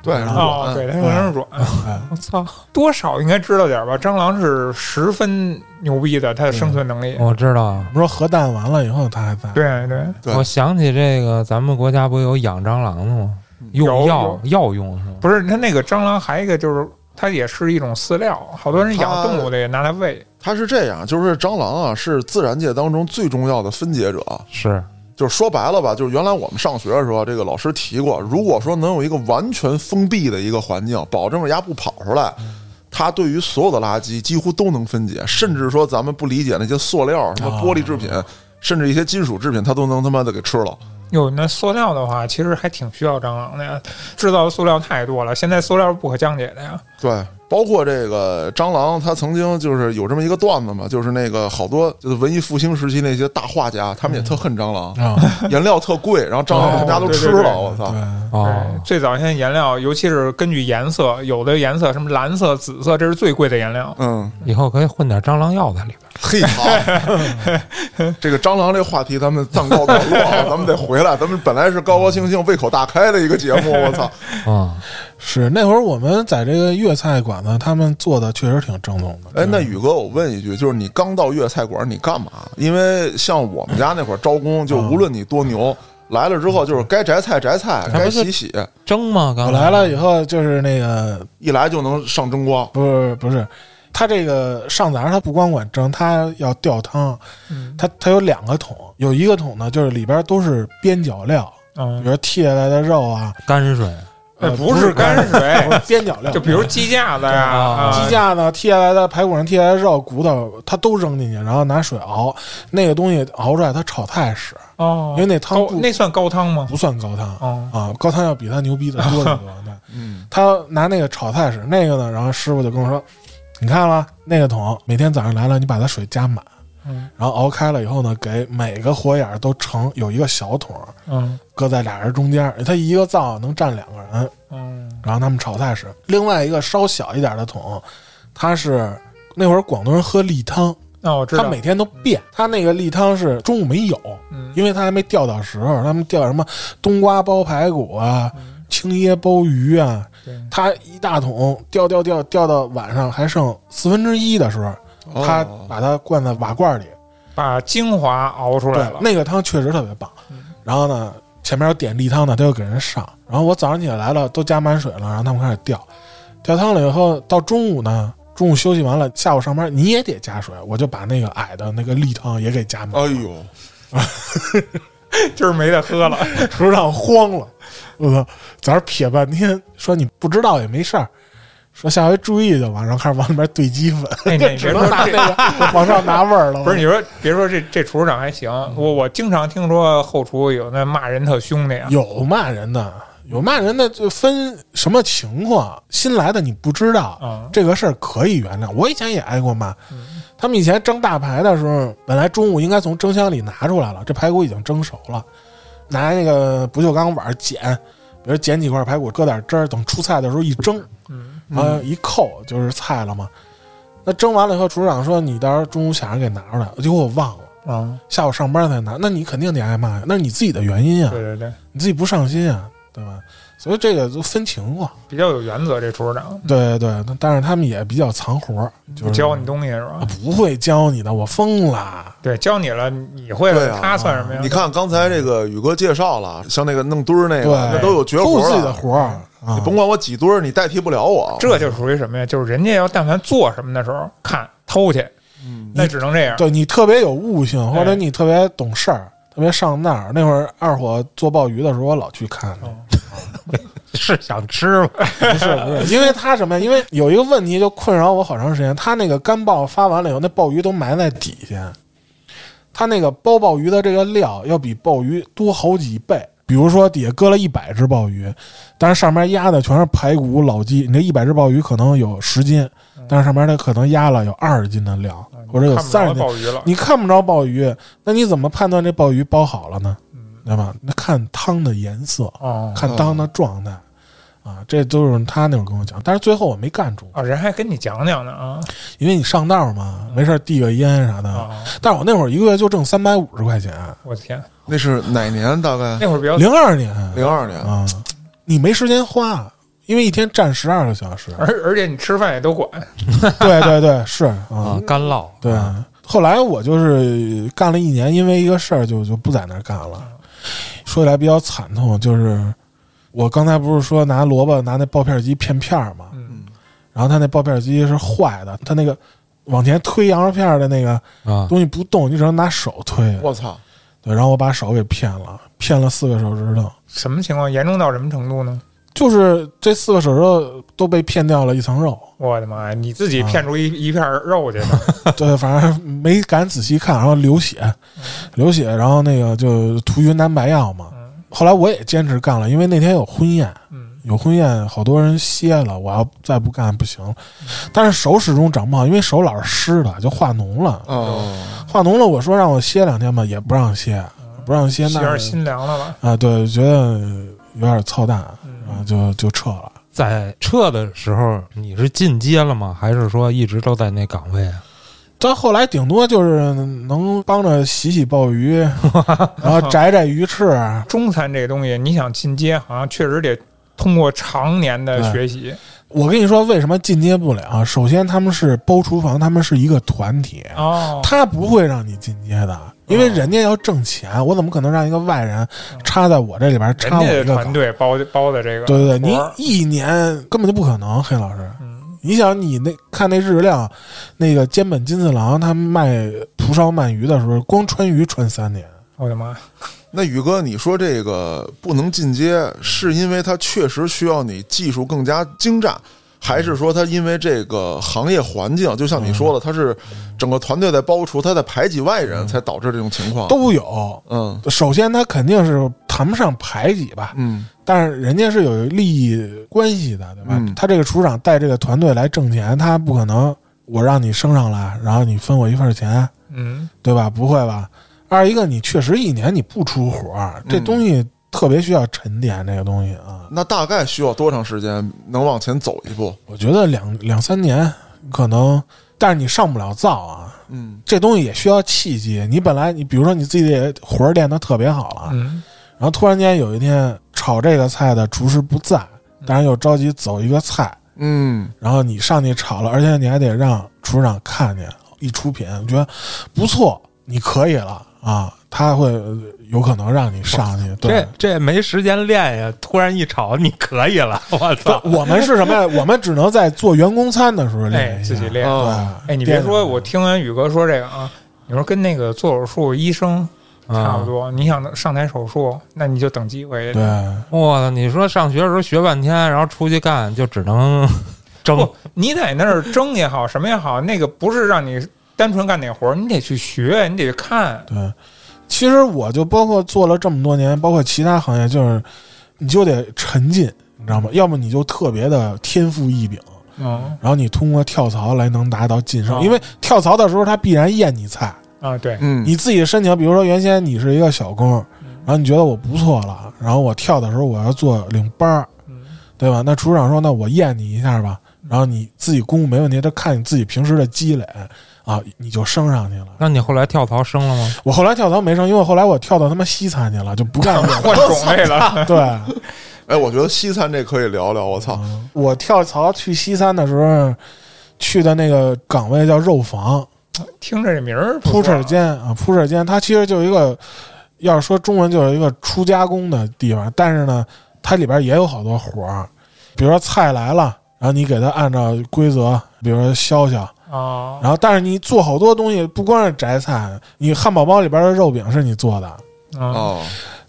对，然后哦，对，它可能是软。哎，我操，多少应该知道点儿吧？蟑螂是十分牛逼的，它的生存能力。我知道。说核弹完了以后，它还在。对对，对我想起这个，咱们国家不有养蟑螂的吗？用有药药用是吗？不是它那个蟑螂，还有一个就是它也是一种饲料，好多人养动物的也拿来喂。它是这样，就是蟑螂啊，是自然界当中最重要的分解者。是，就是说白了吧，就是原来我们上学的时候，这个老师提过，如果说能有一个完全封闭的一个环境，保证鸭不跑出来，它对于所有的垃圾几乎都能分解，甚至说咱们不理解那些塑料、什么玻璃制品，甚至一些金属制品，它都能他妈的给吃了。有那塑料的话，其实还挺需要蟑螂的呀。制造的塑料太多了，现在塑料是不可降解的呀。对，包括这个蟑螂，它曾经就是有这么一个段子嘛，就是那个好多就是文艺复兴时期那些大画家，他们也特恨蟑螂，啊，颜料特贵，然后蟑螂他们家都吃了，我操！对，哦，，最早现在颜料，尤其是根据颜色，有的颜色什么蓝色、紫色，这是最贵的颜料。嗯，以后可以混点蟑螂药在里边。嘿，好，这个蟑螂这话题咱们暂告段落啊，咱们得回来。咱们本来是高高兴兴、胃口大开的一个节目，我操！啊，是那会儿我们在这个粤菜馆呢，他们做的确实挺正宗的。哎，那宇哥，我问一句，就是你刚到粤菜馆，你干嘛？因为像我们家那会儿招工，就无论你多牛，来了之后就是该摘菜摘菜，该洗洗，蒸吗？刚我来了以后，就是那个一来就能上蒸锅。不是不是，他这个上杂他不光管蒸，他要吊汤，嗯他他有两个桶，有一个桶呢就是里边都是边角料，比嗯，如剔下来的肉啊，泔水，不是泔水 边角料，就比如鸡架子呀，鸡架子剔下来的排骨上剔下来的肉、骨头，它都扔进去，然后拿水熬，那个东西熬出来，它炒菜使，哦因为那汤不那算高汤吗？不算高汤哦，啊，高汤要比它牛逼的多得多。对嗯，他拿那个炒菜使，那个呢，然后师傅就跟我说：“你看了那个桶，每天早上来了，你把它水加满，嗯。然后熬开了以后呢，给每个火眼儿都盛有一个小桶，嗯。搁在俩人中间，他一个灶能站两个人，嗯。然后他们炒菜时。另外一个稍小一点的桶，它是那会儿广东人喝例汤，那我知道，他每天都变，他那个例汤是中午没有，嗯。因为他还没钓到时候，他们钓什么冬瓜煲排骨啊。青椰煲鱼啊，对。他一大桶钓钓钓钓到晚上还剩四分之一的时候，他哦把它灌在瓦罐里。把精华熬出来对了，。那个汤确实特别棒嗯。然后呢，前面有点例汤的，他又给人上。然后我早上起来来了，都加满水了，然后他们开始吊，吊汤了以后，到中午呢，中午休息完了，下午上班你也得加水，我就把那个矮的那个例汤也给加满。哎呦，今 儿没得喝了，厨师长慌了，我操！早上撇半天，说你不知道也没事儿，说下回注意就完，然后开始往里面兑鸡粉，只能拿这那个 往上拿味儿了。不是你说，别说这这厨师长还行，我我经常听说后厨有那骂人特凶的呀。有骂人的，有骂人的，就分什么情况。新来的你不知道，啊，这个事儿可以原谅。我以前也挨过骂。嗯他们以前蒸大排的时候，本来中午应该从蒸箱里拿出来了，这排骨已经蒸熟了，拿那个不锈钢碗儿剪，比如剪几块排骨，搁点汁儿，等出菜的时候一蒸，嗯然后一扣就是菜了嘛。那蒸完了以后，厨师长说你到时候中午想着给拿出来，结果我忘了，啊，下午上班才拿，那你肯定得挨骂呀，那是你自己的原因呀，对对对，你自己不上心啊，对吧？所以这个都分情况，比较有原则，这厨师长。对对对，但是他们也比较藏活儿，就是教你东西是吧？啊？不会教你的，我疯了。对，教你了，你会了，啊。他算什么呀？你看刚才这个宇哥介绍了，像那个弄墩儿那个，那都有绝活都有自己的。活儿啊你，甭管我几堆儿，你代替不了我。这就属于什么呀？就是人家要但凡做什么的时候，看偷去，嗯那只能这样。对你特别有悟性，或者哎你特别懂事儿，特别上道儿。那会儿二火做鲍鱼的时候，我老去看哦。是想吃吗？不是不是，因为他什么呀？因为有一个问题就困扰我好长时间。他那个干鲍发完了以后，那鲍鱼都埋在底下。他那个包鲍鱼的这个料要比鲍鱼多好几倍。比如说底下搁了一百只鲍鱼，但是上面压的全是排骨、老鸡。你这一百只鲍鱼可能有十斤，但是上面它可能压了有二十斤的料，或者有三十斤。着鲍鱼了，你看不着鲍鱼，那你怎么判断这鲍鱼包好了呢？嗯对吧？那看汤的颜色，哦看汤的状态，啊，这都是他那会儿跟我讲。但是最后我没干住，啊，人还跟你讲讲呢啊因为你上道嘛，没事儿递个烟啥的。啊！但是我那会儿一个月就挣三百五十块钱，我的天，那是哪年？大概那会儿比较零二年零二年。啊，你没时间花，因为一天站十二个小时。而而且你吃饭也都管，对对对，是啊啊，，干唠。对。后来我就是干了一年，因为一个事儿就就不在那儿干了。说起来比较惨痛，就是我刚才不是说拿萝卜拿那刨片机片片儿嘛，嗯，然后他那刨片机是坏的，他那个往前推羊肉片儿的那个啊，东西不动，你只能拿手推。我操！对，然后我把手给骗了，骗了四个手指头，什么情况？严重到什么程度呢？就是这四个手指头都被骗掉了一层肉。我的妈呀！你自己骗出一一片肉去了，对，反正没敢仔细看，然后流血，流血，然后那个就涂云南白药嘛。嗯后来我也坚持干了，因为那天有婚宴，嗯，有婚宴，好多人歇了，我要再不干不行了。但是手始终长不好，因为手老是湿的，就化脓了。哦，化脓了，我说让我歇两天吧，也不让歇，不让歇，那有点心凉了吧？啊，对，觉得有点操蛋，嗯然后就就撤了。在撤的时候，你是进阶了吗？还是说一直都在那岗位啊？到后来顶多就是能帮着洗洗鲍鱼，然后 摘摘鱼翅，中餐这东西，你想进阶，好像确实得通过常年的学习我跟你说，为什么进阶不了？首先，他们是包厨房，他们是一个团体，哦。他不会让你进阶的，因为人家要挣钱，我怎么可能让一个外人插在我这里边人插我家的一个？团队包包的这个，对对对，你活儿一年根本就不可能，黑老师。嗯你想，你那看那日料，那个菅本金次郎他卖蒲烧鳗鱼的时候，光穿鱼穿三年。我的妈！那宇哥，你说这个不能进阶，是因为它确实需要你技术更加精湛，还是说它因为这个行业环境，就像你说的，它是整个团队在包除，它在排挤外人，才导致这种情况？都有。嗯首先，他肯定是谈不上排挤吧，嗯但是人家是有利益关系的，对吧？嗯他这个厨长带这个团队来挣钱，他不可能我让你升上来，然后你分我一份钱，嗯，对吧？不会吧？二一个，你确实一年你不出活儿，这嗯东西特别需要沉淀，这个东西啊，那大概需要多长时间能往前走一步？我觉得两两三年可能，但是你上不了灶啊。嗯这东西也需要契机。你本来你比如说你自己的活儿练得特别好了，后突然间有一天炒这个菜的厨师不在，但是又着急走一个菜，嗯然后你上去炒了，而且你还得让厨师长看见，一出品，觉得不错，你可以了啊，他会呃有可能让你上去。对这，这没时间练呀，突然一炒，你可以了，我操！我们是什么呀？我们只能在做员工餐的时候哎练，自己练。哦对，哎，你别说，我听完宇哥说这个啊，你说跟那个做手术医生差不多，你想上台手术，那你就等机会。对，我操！你说上学的时候学半天，然后出去干就只能 争不，你在那儿争也好，什么也好，那个不是让你单纯干那活儿，你得去学，你得去看。对，其实我就包括做了这么多年，包括其他行业，就是你就得沉浸，你知道吗？要么你就特别的天赋异禀，嗯然后你通过跳槽来能达到晋升，哦因为跳槽的时候他必然验你菜，啊，对，嗯，你自己申请，比如说原先你是一个小工，嗯然后你觉得我不错了，然后我跳的时候我要做领班儿，嗯对吧？那厨师长说：“那我验你一下吧。”然后你自己功夫没问题，他看你自己平时的积累啊，你就升上去了。那你后来跳槽升了吗？我后来跳槽没升，因为后来我跳到他妈西餐去了，就不干这个。换种类了。对，哎，我觉得西餐这可以聊聊。我操，我跳槽去西餐的时候，去的那个岗位叫肉房 听着这名儿不铺错车间啊，铺车间，它其实就一个，要是说中文就是一个初加工的地方，但是呢，它里边也有好多活儿，比如说菜来了，然后你给它按照规则，比如说削削，啊，然后但是你做好多东西，不光是摘菜，你汉堡包里边的肉饼是你做的，啊，哦，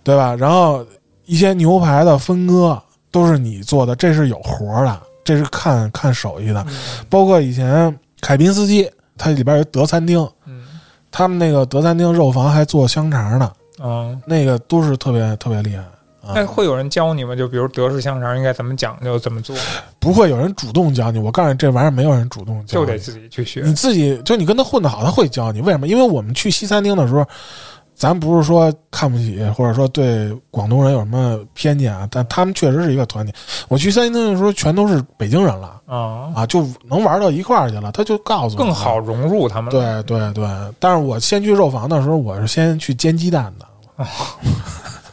对吧？然后一些牛排的分割都是你做的，这是有活儿的，这是看看手艺的。包括以前凯宾斯基，它里边有德餐厅，嗯他们那个德餐厅肉房还做香肠呢，啊，那个都是特别特别厉害啊那。会有人教你吗？就比如德式香肠应该怎么讲究，怎么做，不会有人主动教你，我告诉你，这玩意儿没有人主动教你，就得自己去学。你自己就你跟他混得好，他会教你。为什么？因为我们去西餐厅的时候，咱不是说看不起，或者说对广东人有什么偏见啊，但他们确实是一个团体。我去三星堆的时候，全都是北京人了啊，啊，就能玩到一块儿去了。他就告诉我更好。融入他们。，对对对，但是我先去肉房的时候，我是先去煎鸡蛋的。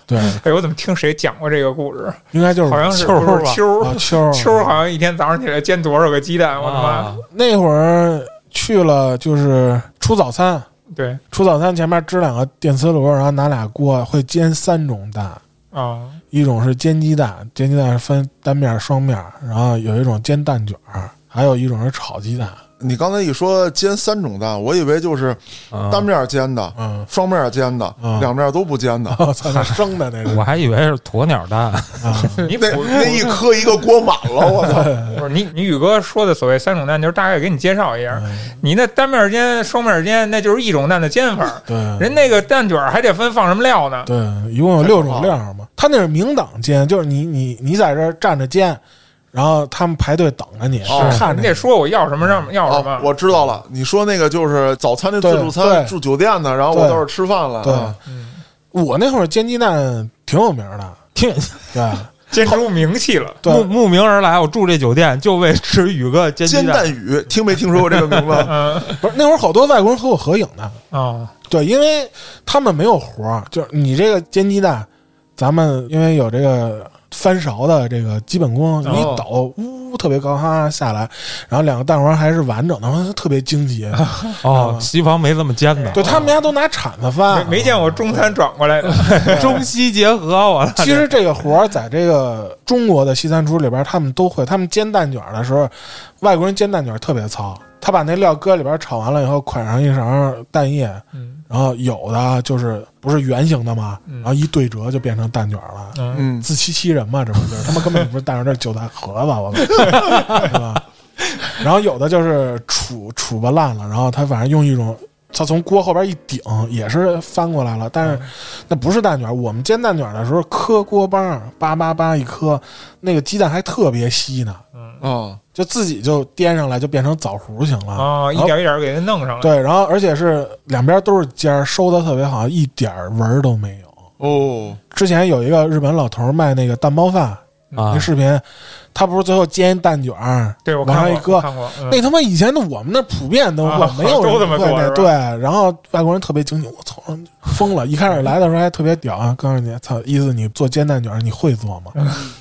对，哎，我怎么听谁讲过这个故事？应该就是好像是秋吧秋秋秋好像一天早上起来煎多少个鸡蛋？我的妈啊！那会儿去了，就是出早餐，对出早餐前面支两个电磁炉，然后拿俩锅，会煎三种蛋。啊，一种是煎鸡蛋，煎鸡蛋分单面、双面，然后有一种煎蛋卷儿，还有一种是炒鸡蛋。你刚才一说煎三种蛋，我以为就是啊单面煎的、嗯，双面煎的、嗯两面都不煎的。生的那 是我还以为是鸵鸟蛋，你普那一颗一个锅满了，我操！不是你你宇哥说的所谓三种蛋，就是大概给你介绍一下。你那单面煎、双面煎，那就是一种蛋的煎法。对人那个蛋卷还得分放什么料呢？对，一共有六种料嘛。他那是明档煎，就是你你你在这儿站着煎，然后他们排队等着你，哦你看着得说我要什么让要什么。哦，。我知道了，你说那个就是早餐的自助餐，住酒店的，然后我对。到这吃饭了。对。我那会儿煎鸡蛋挺有名的，挺对。煎出名气了。慕对，慕名而来，我住这酒店就为吃宇哥煎鸡煎蛋宇，听没听说过这个名字？嗯。不是那会儿好多外国人和我合影呢。啊，对，因为他们没有活儿，就是你这个煎鸡蛋，咱们因为有这个翻勺的这个基本功，你哦倒呜特别高哈下来，然后两个蛋黄还是完整的，特别惊奇。哦，西方没这么煎的，对他们家都拿铲子翻，没见过中餐转过来的。中西结合，我 其实这个活儿在这个中国的西餐厨里边，他们都会。他们煎蛋卷的时候，外国人煎蛋卷特别糙，他把那料搁里边炒完了以后，蒯上一勺蛋液，嗯然后有的就是不是圆形的嘛，嗯然后一对折就变成蛋卷了。自欺欺人嘛，这不就是他们根本不是蛋卷，这是韭菜盒子，我操，是吧？然后有的就是杵杵吧烂了，然后他反正用一种，他从锅后边一顶，也是翻过来了，但是那不是蛋卷。我们煎蛋卷的时候磕锅帮，叭叭叭一磕，那个鸡蛋还特别稀呢，啊，就自己就颠上来，就变成枣核型了。啊，一点一点给它弄上来。对，然后而且是两边都是尖儿，收的特别好，一点儿纹儿都没有。哦，之前有一个日本老头儿卖那个蛋包饭，啊那视频，他不是最后煎一蛋卷儿，对我看过，往上一搁那他妈以前的我们那普遍都没有这么会那做是吧对，然后外国人特别惊奇，我操，疯了！一开始来的时候还特别屌啊，告诉你，操，意思你做煎蛋卷儿你会做吗？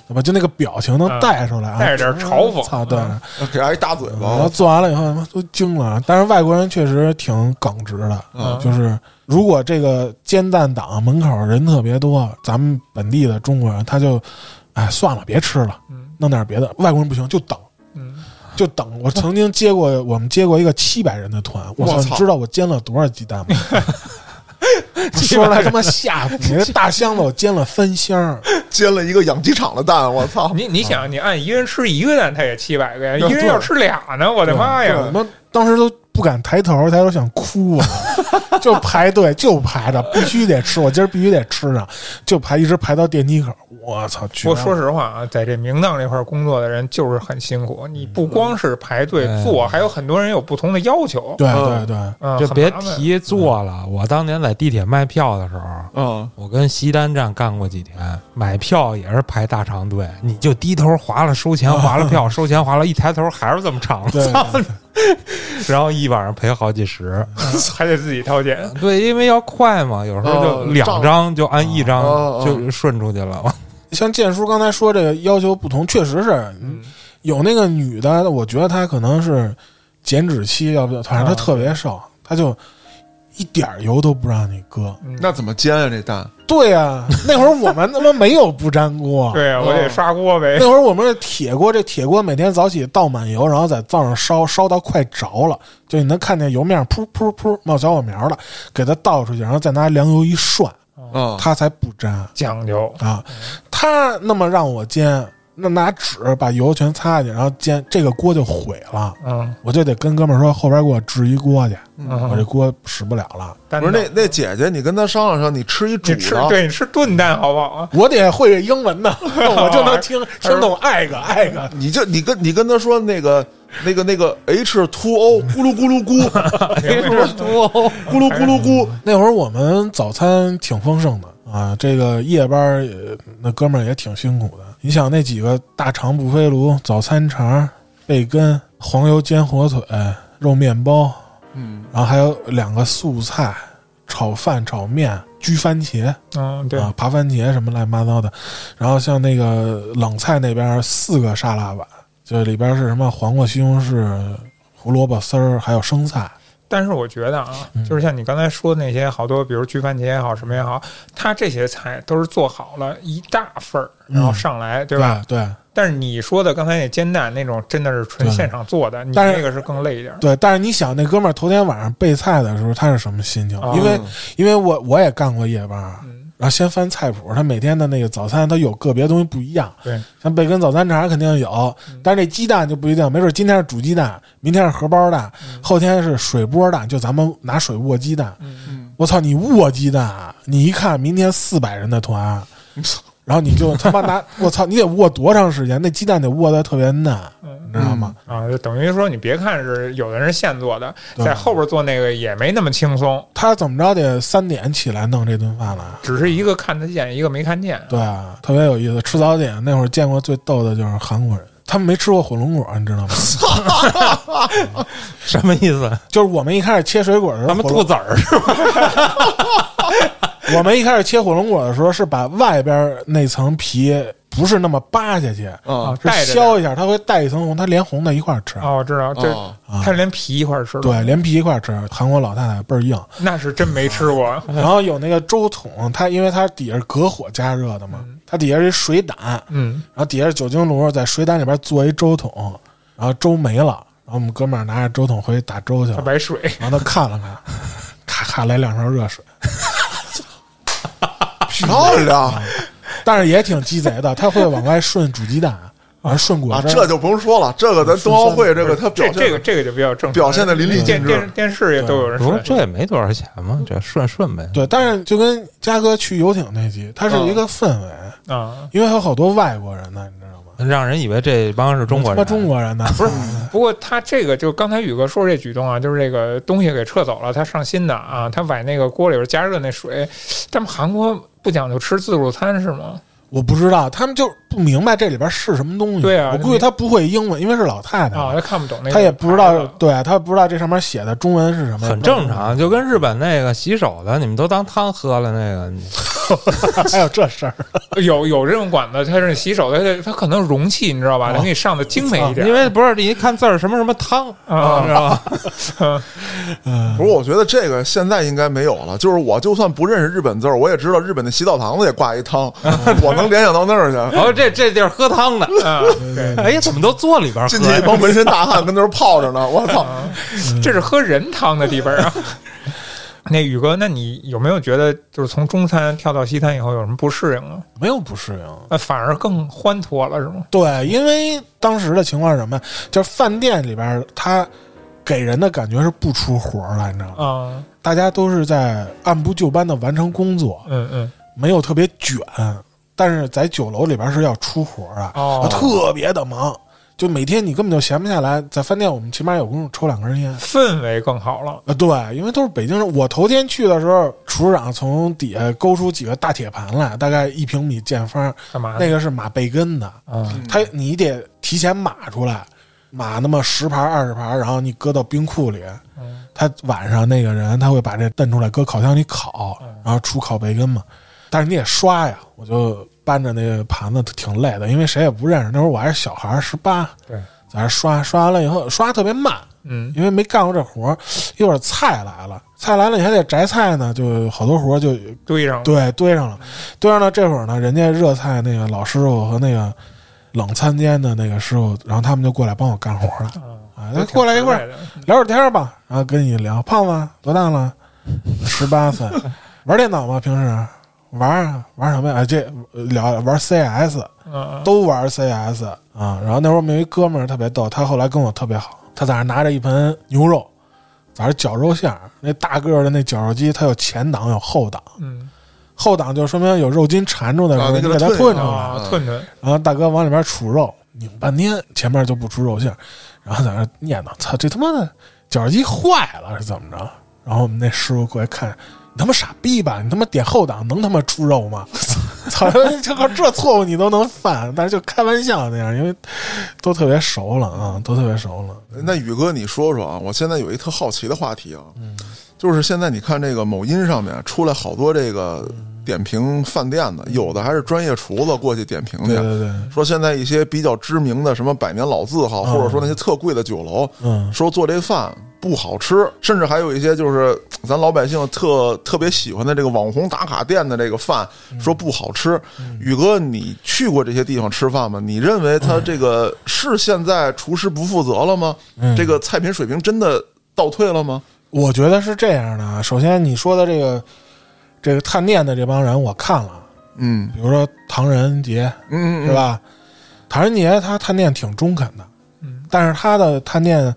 对吧？就那个表情能带出来啊，嗯带着点嘲讽操，对。嗯给挨一大嘴巴然后。做完了以后，他妈都惊了。但是外国人确实挺耿直的，嗯就是如果这个煎蛋档门口人特别多，咱们本地的中国人他就，哎，算了，别吃了，嗯弄点别的。外国人不行，就等，嗯，就等。我曾经接过，我们接过一个七百人的团，我操，你知道我煎了多少鸡蛋吗？说来他妈吓死你！这大箱子我煎了三箱，煎了一个养鸡场的蛋，我操！你你想，你按一个人吃一个蛋，他也七百个呀，一人要吃俩呢，我的妈我呀！们当时都不敢抬头，抬头想哭啊，就排队就排着，必须得吃，我今儿必须得吃上，就排一直排到电梯口。我操！绝了不过说实话啊，在这明档这块工作的人就是很辛苦。你不光是排队坐，还有很多人有不同的要求。对嗯对对，嗯，就别提坐了。我当年在地铁卖票的时候，嗯，我跟西单站干过几天，买票也是排大长队，你就低头划了收钱，划了票，收钱划了，一抬头还是这么长！然后一晚上赔好几十。还得自己掏钱。对，因为要快嘛，有时候哦就两张就按一张就顺出去了。像建叔刚才说这个要求不同，确实是嗯有那个女的，我觉得她可能是减脂期，要不反正她特别瘦，她就一点儿油都不让你搁。嗯那怎么煎啊？这蛋对呀、那会儿我们他妈没有不粘锅，对啊，我得刷锅呗。那会儿我们这铁锅，这铁锅每天早起倒满油，然后在灶上烧，烧到快着了，就你能看见油面噗噗噗冒小火苗了，给它倒出去，然后再拿凉油一涮，啊，它才不粘讲究，啊。他那么让我煎，那拿纸把油全擦下去，然后煎，这个锅就毁了。嗯我就得跟哥们儿说，后边给我置一锅去，嗯我这嗯，锅使不了了。不是那那姐姐，你跟她商量商量，你吃一煮你吃的，对你吃炖蛋好不好啊？我得会这英文呢，我就能听听懂爱个爱个。你就你跟你跟她说那个那个那个 H two O 咕噜咕噜咕，H two O 咕噜咕噜咕，那会儿我们早餐挺丰盛的啊，这个夜班儿也那哥们儿也挺辛苦的。你想那几个大肠不飞炉、早餐肠、贝根、黄油煎火腿、肉面包，嗯，然后还有两个素菜、炒饭、炒面、焗番茄啊，对，啊、扒番茄什么乱七八糟的。然后像那个冷菜那边四个沙拉碗，就里边是什么黄瓜、西红柿、胡萝卜丝儿，还有生菜。但是我觉得啊，嗯就是像你刚才说的那些好多，比如焗番茄也好，什么也好，它这些菜都是做好了一大份儿，然后上来，对吧？对？对。但是你说的刚才那煎蛋那种，真的是纯现场做的，你那个是更累一点。对，但是你想，那哥们儿头天晚上备菜的时候，他是什么心情？啊因为因为我我也干过夜班然后先翻菜谱，他每天的那个早餐，他有个别东西不一样。对，像贝根早餐茶肯定有，嗯但是这鸡蛋就不一定，没准今天是煮鸡蛋，明天是荷包蛋，后天是水波蛋，就咱们拿水握鸡蛋。嗯，我操，你握鸡蛋，你一看明天四百人的团，然后你就他妈拿，我操，你得握多长时间？那鸡蛋得握的特别嫩，你知道吗？啊，就等于说，你别看是有的人现做的，在后边做那个也没那么轻松，他怎么着得三点起来弄这顿饭了。只是一个看得见，一个没看见。对啊，特别有意思。吃早点那会儿见过最逗的就是韩国人，他们没吃过火龙果，你知道吗？什么意思？就是我们一开始切水果的时候，咱们吐籽儿是吧？我们一开始切火龙果的时候是把外边那层皮不是那么扒下去，啊是削一下，它会带一层红，它连红的一块儿吃。哦，我知道，这它是连皮一块儿吃的，对，连皮一块儿吃。韩国老太太倍儿硬，那是真没吃过。然后有那个粥桶，它因为它底下是隔火加热的嘛，它底下是一水胆，嗯然嗯，后底下是酒精炉，在水胆里边做一粥桶，然后粥没了，然后我们哥们儿拿着粥桶回去打粥去了，小白水，然后他看了看，咔咔来两勺热水，漂亮 但是也挺鸡贼的，他会往外顺煮鸡蛋，啊顺果啊！汁儿，这就不用说了，这个咱冬奥会这个他表现这这个这个就比较正，表现的淋漓尽致电视也都有人说这也没多少钱嘛，这顺顺呗。对，但是就跟嘉哥去游艇那集，它是一个氛围，啊。因为有好多外国人呢？让人以为这帮是中国人，中国人呢，不是不过他这个就刚才宇哥说这举动啊，就是这个东西给撤走了，他上新的啊，他把那个锅里边加热那水，他们韩国不讲究吃自助餐是吗？我不知道，他们就不明白这里边是什么东西。对啊我估计他不会英文，因为是老太太啊，嘛，他看不懂那个，他也不知道，对他不知道这上面写的中文是什么，很正常，就跟日本那个洗手的，你们都当汤喝了那个，你 还有这事儿。有有这种馆子，它是洗手的，它可能容器你知道吧？它给你上的精美一点，因为不是你一看字儿什么什么汤，啊你知道吧？嗯 不是，我觉得这个现在应该没有了。就是我就算不认识日本字儿，我也知道日本的洗澡堂子也挂一汤，我能联想到那儿去。然后这这地儿喝汤的，啊，哎呀，怎么都坐里边喝进去一？帮纹身大汉跟那儿泡着呢，我操！这是喝人汤的地方啊。那宇哥，那你有没有觉得，就是从中餐跳到西餐以后有什么不适应啊？没有不适应。那，反而更欢脱了，是吗？对，因为当时的情况是什么呀？就是饭店里边儿它给人的感觉是不出活儿来，你知道吗？啊，大家都是在按部就班的完成工作，嗯嗯，没有特别卷，但是在酒楼里边是要出活儿啊，哦，特别的忙，就每天你根本就闲不下来。在饭店，我们起码有功夫抽两根烟。氛围更好了。啊，对，因为都是北京人。我头天去的时候，厨师长从底下勾出几个大铁盘来，大概一平米见方，干嘛？那个是码贝根的，啊，他你得提前码出来，码那么十盘二十盘，然后你搁到冰库里。嗯他晚上那个人他会把这炖出来，搁烤箱里烤，然后出烤培根嘛。但是你得刷呀，我就搬着那个盘子挺累的，因为谁也不认识。那会儿我还是小孩儿，十八，对，在那刷刷完了以后，刷特别慢，嗯因为没干过这活儿。一会儿菜来了，菜来了你还得摘菜呢，就好多活儿就堆上了。对堆上了，堆上了。这会儿呢，人家热菜那个老师傅和那个冷餐间的那个师傅，然后他们就过来帮我干活了。啊，过来一会儿儿。聊会儿天儿吧，然后跟你聊，胖子多大了？十八岁，玩电脑吗？平时玩啊，玩什么呀？啊这呃聊玩 CS，嗯，都玩 CS 啊。然后那会儿我们有一哥们儿特别逗，他后来跟我特别好，他在那拿着一盆牛肉，在那儿绞肉馅儿。那大个儿的那绞肉机，它有前挡有后挡，嗯后挡就说明有肉筋缠住的时候，啊你给它吞吞出来。啊，吞吞。然后大哥往里边杵肉，拧半天，前面就不出肉馅儿，然后在那念叨：“操，这他妈的绞肉机坏了是怎么着？”然后我们那师傅过来看，你他妈傻逼吧？你他妈点后挡能他妈出肉吗？操，这个这错误你都能犯，但是就开玩笑那样，因为都特别熟了啊，都特别熟了。那宇哥，你说说啊，我现在有一特好奇的话题啊，就是现在你看这个某音上面出来好多这个点评饭店的，有的还是专业厨子过去点评去，对对对，说现在一些比较知名的什么百年老字号，嗯或者说那些特贵的酒楼，嗯说做这饭不好吃，甚至还有一些就是咱老百姓特特别喜欢的这个网红打卡店的这个饭，嗯说不好吃。宇哥，你去过这些地方吃饭吗？你认为他这个是现在厨师不负责了吗？嗯这个菜品水平真的倒退了吗？我觉得是这样的啊。首先你说的这个这个探店的这帮人，我看了，嗯比如说唐人杰，嗯，是？吧？唐人杰他探店挺中肯的，嗯，但是他的探店，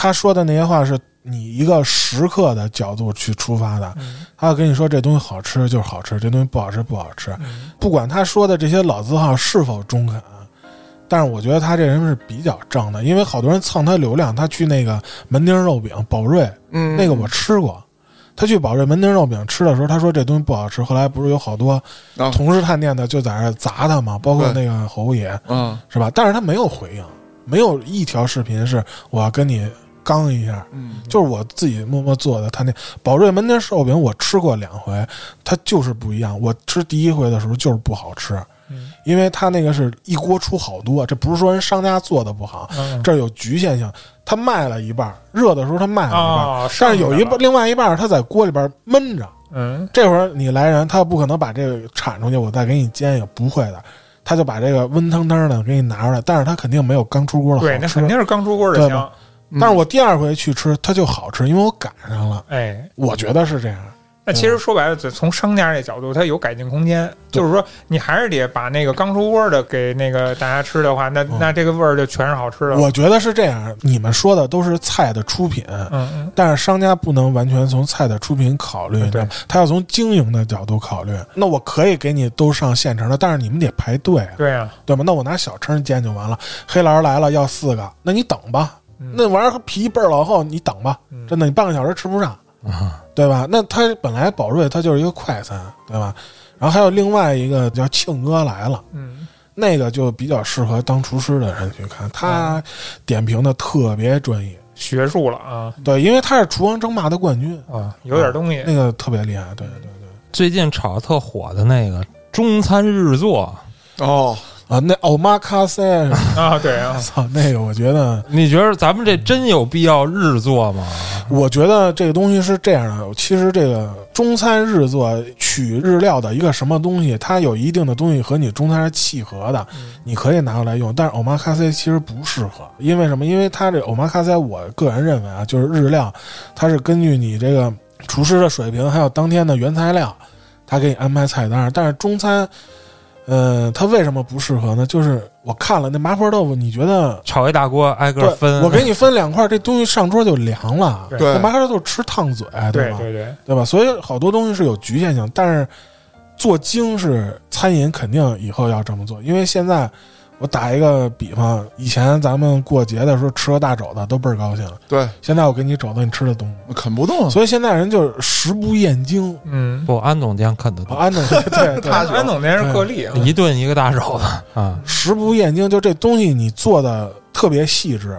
他说的那些话是你一个食客的角度去出发的，嗯。他要跟你说这东西好吃就是好吃，这东西不好吃不好吃，嗯。不管他说的这些老字号是否中肯，但是我觉得他这人是比较正的，因为好多人蹭他流量，他去那个门钉肉饼宝瑞，嗯，那个我吃过。他去宝瑞门钉肉饼吃的时候，他说这东西不好吃。后来不是有好多啊。同事探店的就在那砸他嘛，包括那个侯爷，嗯，是吧？但是他没有回应，没有一条视频是我要跟你刚一下，嗯就是我自己默默做的。他那宝瑞门钉寿饼我吃过两回，它就是不一样。我吃第一回的时候就是不好吃，嗯因为它那个是一锅出好多，这不是说人商家做的不好，嗯这有局限性。他卖了一半儿，热的时候他卖了一半但是有一半半，另外一半儿他在锅里边闷着。嗯这会儿你来人，他不可能把这个铲出去，我再给你煎一个，不会的，他就把这个温腾腾的给你拿出来，但是他肯定没有刚出锅的好对，那吃肯。定是刚出锅的香。但是我第二回去吃，它就好吃，因为我赶上了，哎，我觉得是这样。那其实说白了，从商家这角度，它有改进空间。就是说，你还是得把那个刚出锅的给那个大家吃的话，那那这个味儿就全是好吃的。我觉得是这样，你们说的都是菜的出品，嗯嗯，但是商家不能完全从菜的出品考虑，对他要从经营的角度考虑。那我可以给你都上现成的，但是你们得排队啊，对呀，对吧？那我拿小称煎就完了。黑老师来了要四个，那你等吧，嗯那玩意儿皮倍儿老厚，你等吧，嗯。真的，你半个小时吃不上，对吧？那它本来宝瑞它就是一个快餐，对吧？然后还有另外一个叫庆哥来了，嗯。那个就比较适合当厨师的人去看，他点评的特别专业，学术了啊。对，因为他是厨王争霸的冠军，啊，有点东西。那。个特别厉害，对对对。最近炒的特火的那个中餐日做，哦，啊，那欧玛卡塞，啊，对啊，操，那个我觉得，你觉得咱们这真有必要日做吗？我觉得这个东西是这样的。其实这个中餐日做取日料的一个什么东西，它有一定的东西和你中餐是契合的，你可以拿过来用。但是欧玛卡塞其实不适合，因为什么？因为它这欧玛卡塞，我个人认为啊，就是日料，它是根据你这个厨师的水平，还有当天的原材料，他给你安排菜单。但是中餐。嗯，它为什么不适合呢？就是我看了那麻婆豆腐，你觉得炒一大锅挨个对，分，我给你分两块，这东西上桌就凉了。对对那麻婆豆腐吃烫嘴，吧？对对对，对吧？所以好多东西是有局限性，但是做精是餐饮肯定以后要这么做，因为现在我打一个比方，以前咱们过节的时候吃个大肘子都倍儿高兴，对，现在我给你肘子，你吃得动吗？啃不动。所以现在人就是食不厌精。嗯，不安总监啃得动，啊安总监对 对，安安总监是个例啊，一顿一个大肘子 啊，食不厌精，就这东西你做的特别细致，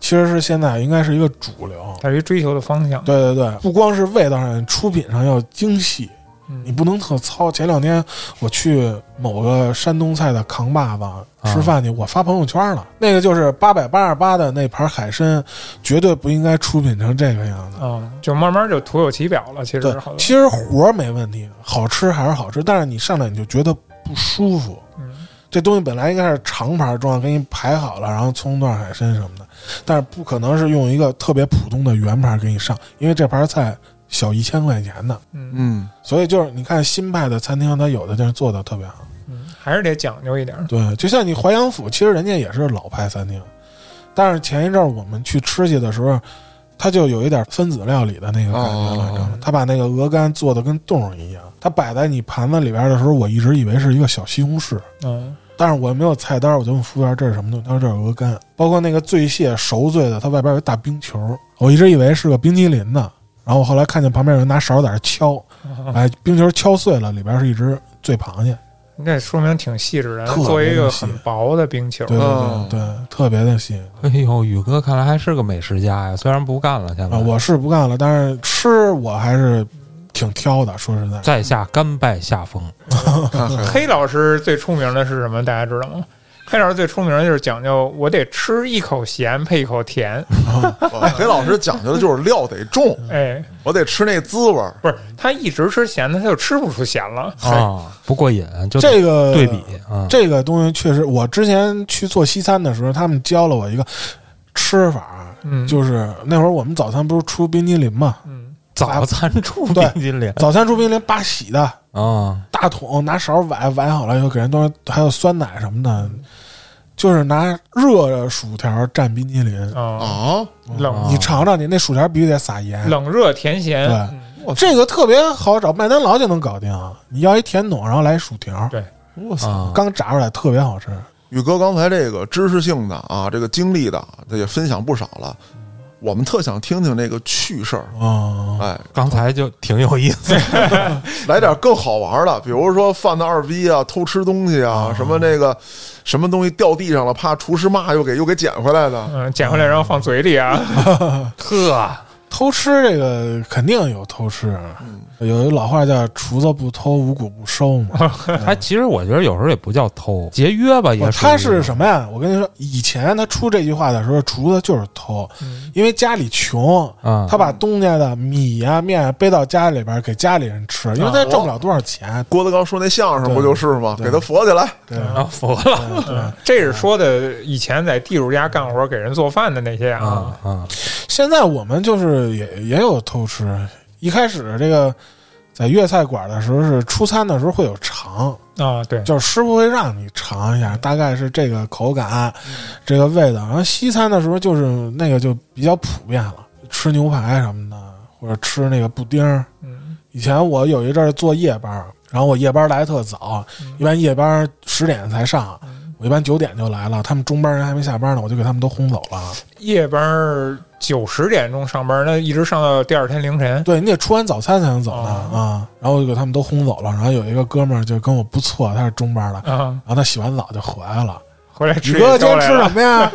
其实是现在应该是一个主流。它是一追求的方向。对对对，不光是味道上，出品上要精细，你嗯不能特糙。前两天我去某个山东菜的扛把子吃饭去，我发朋友圈了，那个就是八百八十八的那盘海参，绝对不应该出品成这个样子。啊，就慢慢就徒有其表了。其实其实活儿没问题，好吃还是好吃，但是你上来你就觉得不舒服。嗯这东西本来应该是长盘装，给你排好了，然后葱段、海参什么的，但是不可能是用一个特别普通的圆盘给你上，因为这盘菜小一千块钱的。嗯嗯，所以就是你看新派的餐厅，它有的就是做的特别好。嗯，还是得讲究一点。对，就像你淮扬府，其实人家也是老派餐厅，但是前一阵儿我们去吃去的时候，它就有一点分子料理的那个感觉了，哦你知道吗？他把那个鹅肝做的跟冻一样，它摆在你盘子里边的时候，我一直以为是一个小西红柿。嗯但是我没有菜单，我就问服务员这是什么东西，他说这是鹅肝，包括那个醉蟹熟醉的，它外边有一大冰球，我一直以为是个冰激凌呢。然后我后来看见旁边有人拿勺在那敲，把 冰球敲碎了，里边是一只醉螃蟹，那说明挺细致的，做一个很薄的冰球。对对哦对对，特别的细哎呦，宇哥看来还是个美食家呀，虽然不干了，现在啊！我是不干了，但是吃我还是挺挑的，说实在。在下甘拜下风，黑老师最出名的是什么？大家知道吗？黑老师最出名的就是讲究，我得吃一口咸配一口甜。哇黑老师讲究的就是料得重，哎，我得吃那滋味儿。不是他一直吃咸的，他就吃不出咸了。啊，不过瘾，就这个对比啊，这个东西确实，我之前去做西餐的时候，他们教了我一个吃法，嗯，就是那会儿我们早餐不是出冰激凌嘛，嗯早餐出冰激凌早餐出冰激凌八喜的啊，大桶，拿勺崴崴好了以后给人都还有酸奶什么的，就是拿热的薯条蘸冰激凌。啊，啊，冷你尝尝你，那薯条必须得撒盐。冷热甜咸。对嗯这个特别好找，麦当劳就能搞定。你要一甜筒，然后来薯条，对我操！啊，刚炸出来特别好吃。宇哥刚才这个知识性的啊，这个经历的，他也分享不少了。我们特想听听那个趣事儿，哦，哎，刚才就挺有意思，来点更好玩的，比如说犯的二逼啊，偷吃东西啊，什么那个什么东西掉地上了，怕厨师骂又给又给捡回来的。嗯，捡回来然后放嘴里啊。呵，偷吃这个肯定有偷吃，有一老话叫“厨子不偷，五谷不收”嘛。他其实我觉得有时候也不叫偷，节约吧，也他是什么呀？我跟你说，以前他出这句话的时候，厨子就是偷，嗯因为家里穷，啊，他把东家的米呀、面啊背到家里边给家里人吃，因为他挣不了多少钱。郭德纲说那相声不就是吗？给他佛起来，对啊佛了对，这是说的以前在地主家干活给人做饭的那些啊啊。啊，现在我们就是也也有偷吃。一开始这个在粤菜馆的时候是出餐的时候会有尝，啊，对，就是师傅会让你尝一下，大概是这个口感，这个味道。然后西餐的时候就是那个就比较普遍了，吃牛排什么的，或者吃那个布丁以前我有一阵儿做夜班儿，然后我夜班来得特早，一般夜班十点才上，我一般九点就来了，他们中班人还没下班呢，我就给他们都轰走了。夜班九十点钟上班，那一直上到第二天凌晨。对你得吃完早餐才能走呢、哦啊，然后我就给他们都轰走了。然后有一个哥们儿就跟我不错，他是中班的，啊，然后他洗完澡就回来了。回来吃宇哥今天吃什么呀？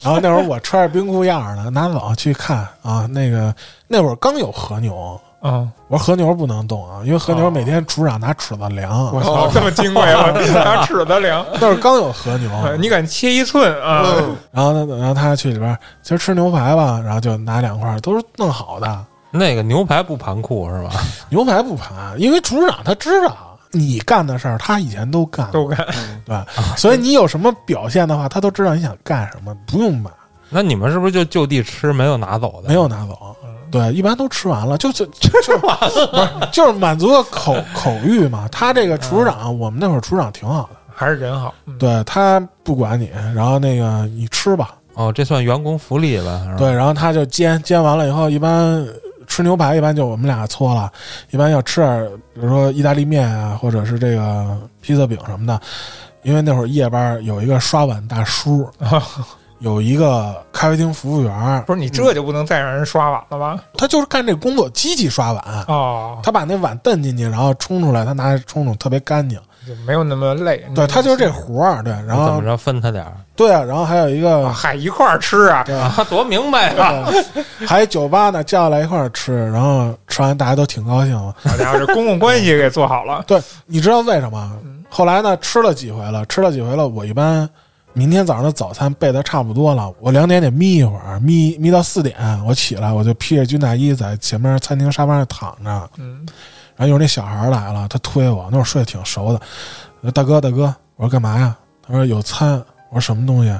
然后那会儿我穿着冰裤样儿呢，拿走去看啊，那个那会儿刚有和牛，嗯，我说和牛不能动啊，因为和牛哦每天厨师长拿尺子量，我操，这么金贵啊！拿尺子量，那会儿刚有和牛，呃 你敢切一寸啊？然后呢，然后他去里边儿今儿吃牛排吧，然后就拿两块儿，都是弄好的那个牛排不盘库是吧？牛排不盘，因为厨师长他知道你干的事儿，他以前都干了，都干。对，所以你有什么表现的话，他都知道你想干什么，不用买，那你们是不是就就地吃，没有拿走的？没有拿走。对，一般都吃完了，就就就 完了，不是就是满足个口 口欲嘛。他这个厨师长，我们那会儿厨师长挺好的，还是人好。嗯对他不管你，然后那个你吃吧，哦，这算员工福利了，是吧？对，然后他就煎煎完了以后，一般吃牛排一般就我们俩搓了，一般要吃点，比如说意大利面啊，或者是这个披萨饼什么的。因为那会儿夜班有一个刷碗大叔，有一个咖啡厅服务员，不是你这就不能再让人刷碗了吧？他就是干这工作，机器刷碗。哦，他把那碗蹬进去，然后冲出来，他拿冲冲，特别干净。就没有那么累。对他就是这活儿，对，然后怎么着分他点儿对啊，然后还有一个啊嗨一块儿吃啊，对啊？多明白啊！还有酒吧呢，叫来一块儿吃，然后吃完大家都挺高兴。好家伙，这公共关系给做好了。对，你知道为什么？后来呢，吃了几回了，吃了几回了，我一般明天早上的早餐备的差不多了，我两点得眯一会儿，眯眯到四点，我起来我就披着军大衣在前面餐厅沙发上躺着，嗯，然后一会儿那小孩来了，他推我，那会儿睡得挺熟的，我说大哥大哥，我说干嘛呀？他说有餐，我说什么东西？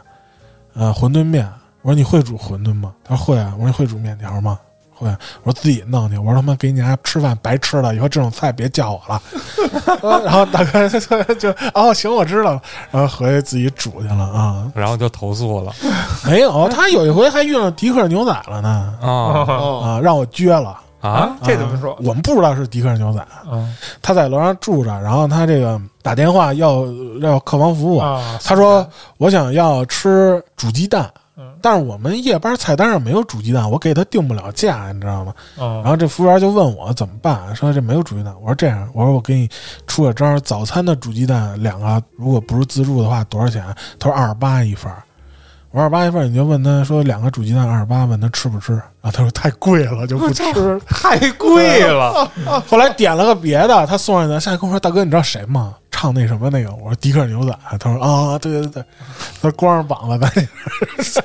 呃，馄饨面。我说你会煮馄饨吗？他说会啊。我说你会煮面条吗？会。我说自己弄去。我说他妈给你家吃饭白吃了，以后这种菜别叫我了。呃然后大哥就就哦行，我知道了。然后回去自己煮去了啊。然后就投诉了 没有，他有一回还遇上迪克牛仔了呢啊哦，啊，让我撅了。啊！这怎么说啊？我们不知道是迪克牛仔，嗯他在楼上住着，然后他这个打电话要要客房服务，啊，他说我想要吃煮鸡蛋嗯，但是我们夜班菜单上没有煮鸡蛋，我给他定不了价，你知道吗？嗯然后这服务员就问我怎么办，说这没有煮鸡蛋。我说这样，我说我给你出个招儿，早餐的煮鸡蛋两个，如果不是自助的话多少钱？他说二十八一份儿。我说二十八一份，你就问他说两个煮鸡蛋二十八，问他吃不吃？然后他说太贵了，就不吃。太贵了，后来点了个别的，他送上去，下来跟我说：“大哥，你知道谁吗？唱那什么那个？”我说：“迪克牛仔。”他说：“啊，对对对，他光着膀子在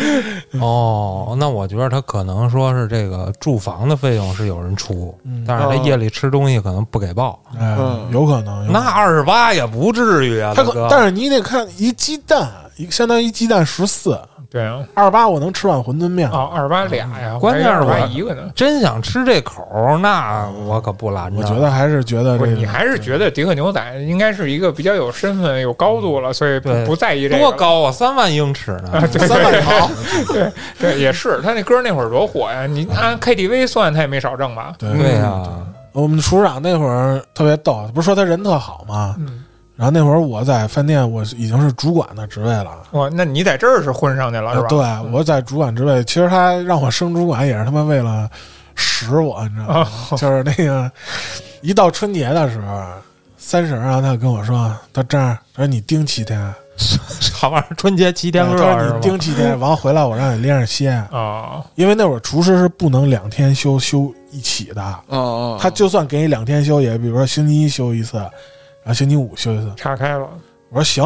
哦，那我觉得他可能说是这个住房的费用是有人出，嗯但是他夜里吃东西可能不给报，哎，嗯有可能。有可能那二十八也不至于啊，他可，大哥。但是你得看一鸡蛋，一相当于一鸡蛋十四，对啊，二十八我能吃碗馄饨面。啊，二十八俩呀，关键是二十八我一个呢。真想吃这口儿，那我可不拦着。我觉得还是觉得，这个你还是觉得迪克牛仔应该是一个比较有身份、有高度了，所以不不在意这个。多高啊，三万英尺呢。对三万条。对对，也是他那歌那会儿多火呀！你按 KTV 算，他也没少挣吧？对对呀，我们厨师长那会儿特别逗，不是说他人特好吗？嗯，然后那会儿我在饭店，我已经是主管的职位了。哇，那你在这儿是混上去了是吧？呃对，我在主管职位，其实他让我升主管也是他妈为了使我，你知道吗？就是那个一到春节的时候，三十，然后他就跟我说：“他这样，他说你盯七天，好玩意儿，春节七天乐他说你？盯七天，完了回来我让你连着歇，啊，因为那会儿厨师是不能两天休休一起的，啊啊，他就算给你两天休，也比如说星期一休一次，然后星期五休息次。岔开了。我说行，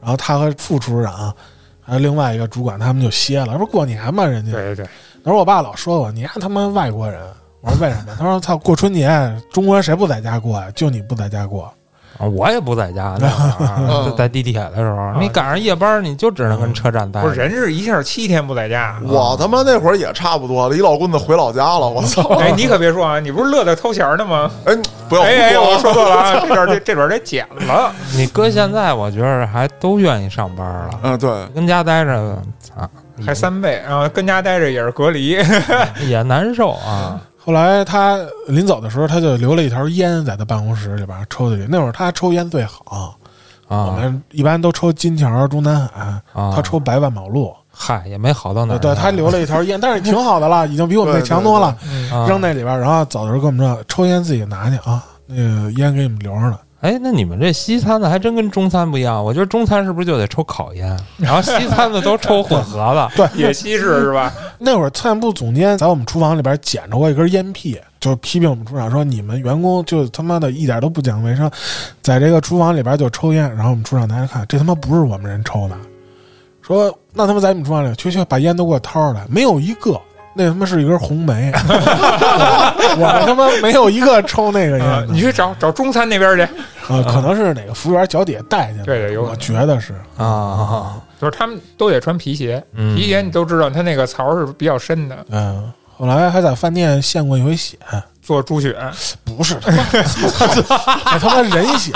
然后他和副厨师长还有另外一个主管，他们就歇了，这不过年嘛？人家对对，那时候我爸老说我，你丫他妈外国人。我说为什么？他说操，过春节中国人谁不在家过呀？就你不在家过。啊我也不在家，那会儿就在地铁的时候，你赶上夜班，你就只能跟车站待着。不是人是一下七天不在家。我他妈那会儿也差不多了，一老棍子回老家了，我操！哎，你可别说啊，你不是乐得偷钱呢吗？哎，不要胡哎哎，我说错了啊，这段这这段得剪了。你搁现在，我觉得还都愿意上班了，嗯，对，跟家待着，操，还三倍，然后跟家待着也是隔离。也难受啊。后来他临走的时候，他就留了一条烟在他办公室里边抽进去。那会儿他抽烟最好，我啊们一般都抽金条、中南海，啊！他抽白万宝路。嗨，也没好到哪儿对，他留了一条烟，但是挺好的了，已经比我们那强多了。扔那里边，然后走的时候跟我们说，抽烟自己拿去啊，那个烟给你们留着呢。哎，那你们这西餐的还真跟中餐不一样。我觉得中餐是不是就得抽烤烟，然后西餐的都抽混合的。对，也西式是吧？那会儿餐饮部总监在我们厨房里边捡着过一根烟屁，就批评我们厨长说：“你们员工就他妈的一点都不讲卫生，在这个厨房里边就抽烟。”然后我们厨长拿着看，这他妈不是我们人抽的，说那他妈在你们厨房里，去去把烟都给我掏出来，没有一个。那他妈是一根红梅，我他妈没有一个抽那个烟你去找找中餐那边去，啊，可能是哪个服务员脚底下带进来的，对对有我觉得是，啊，就是他们都得穿皮鞋，嗯皮鞋你都知道，它那个槽是比较深的。嗯。后来还在饭店献过一回血，做猪血，不是他妈，他妈人血，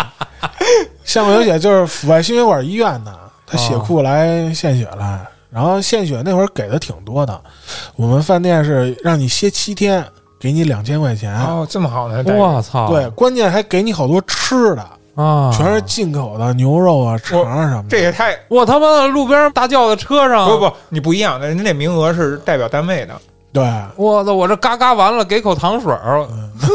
献过一回血就是阜外心血管医院的，他血库来献血来，然后献血那会儿给的挺多的，我们饭店是让你歇七天，给你两千块钱，哦，这么好的待遇，我操！对，关键还给你好多吃的，啊，全是进口的牛肉啊、肠啊什么的。这也太我他妈的路边大轿子车上，不不，你不一样，人家那名额是代表单位的，对，我操！我这嘎嘎完了，给口糖水儿，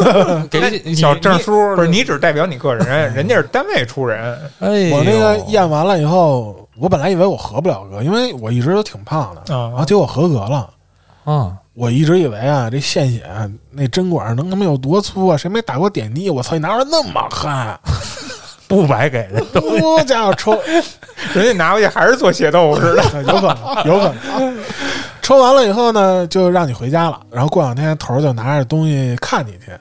给你小证书，不是你只代表你个人，人家是单位出人，哎，我那个验完了以后，我本来以为我合不了格，因为我一直都挺胖的，啊然后结果合格了。啊，我一直以为啊，这献血那针管能他妈有多粗啊？谁没打过点滴？我操，你拿出来那么汗，不白给的，多 家伙抽，人家拿回去还是做血豆腐似的。有可能，有可能。抽完了以后呢，就让你回家了。然后过两天头儿就拿着东西看你去，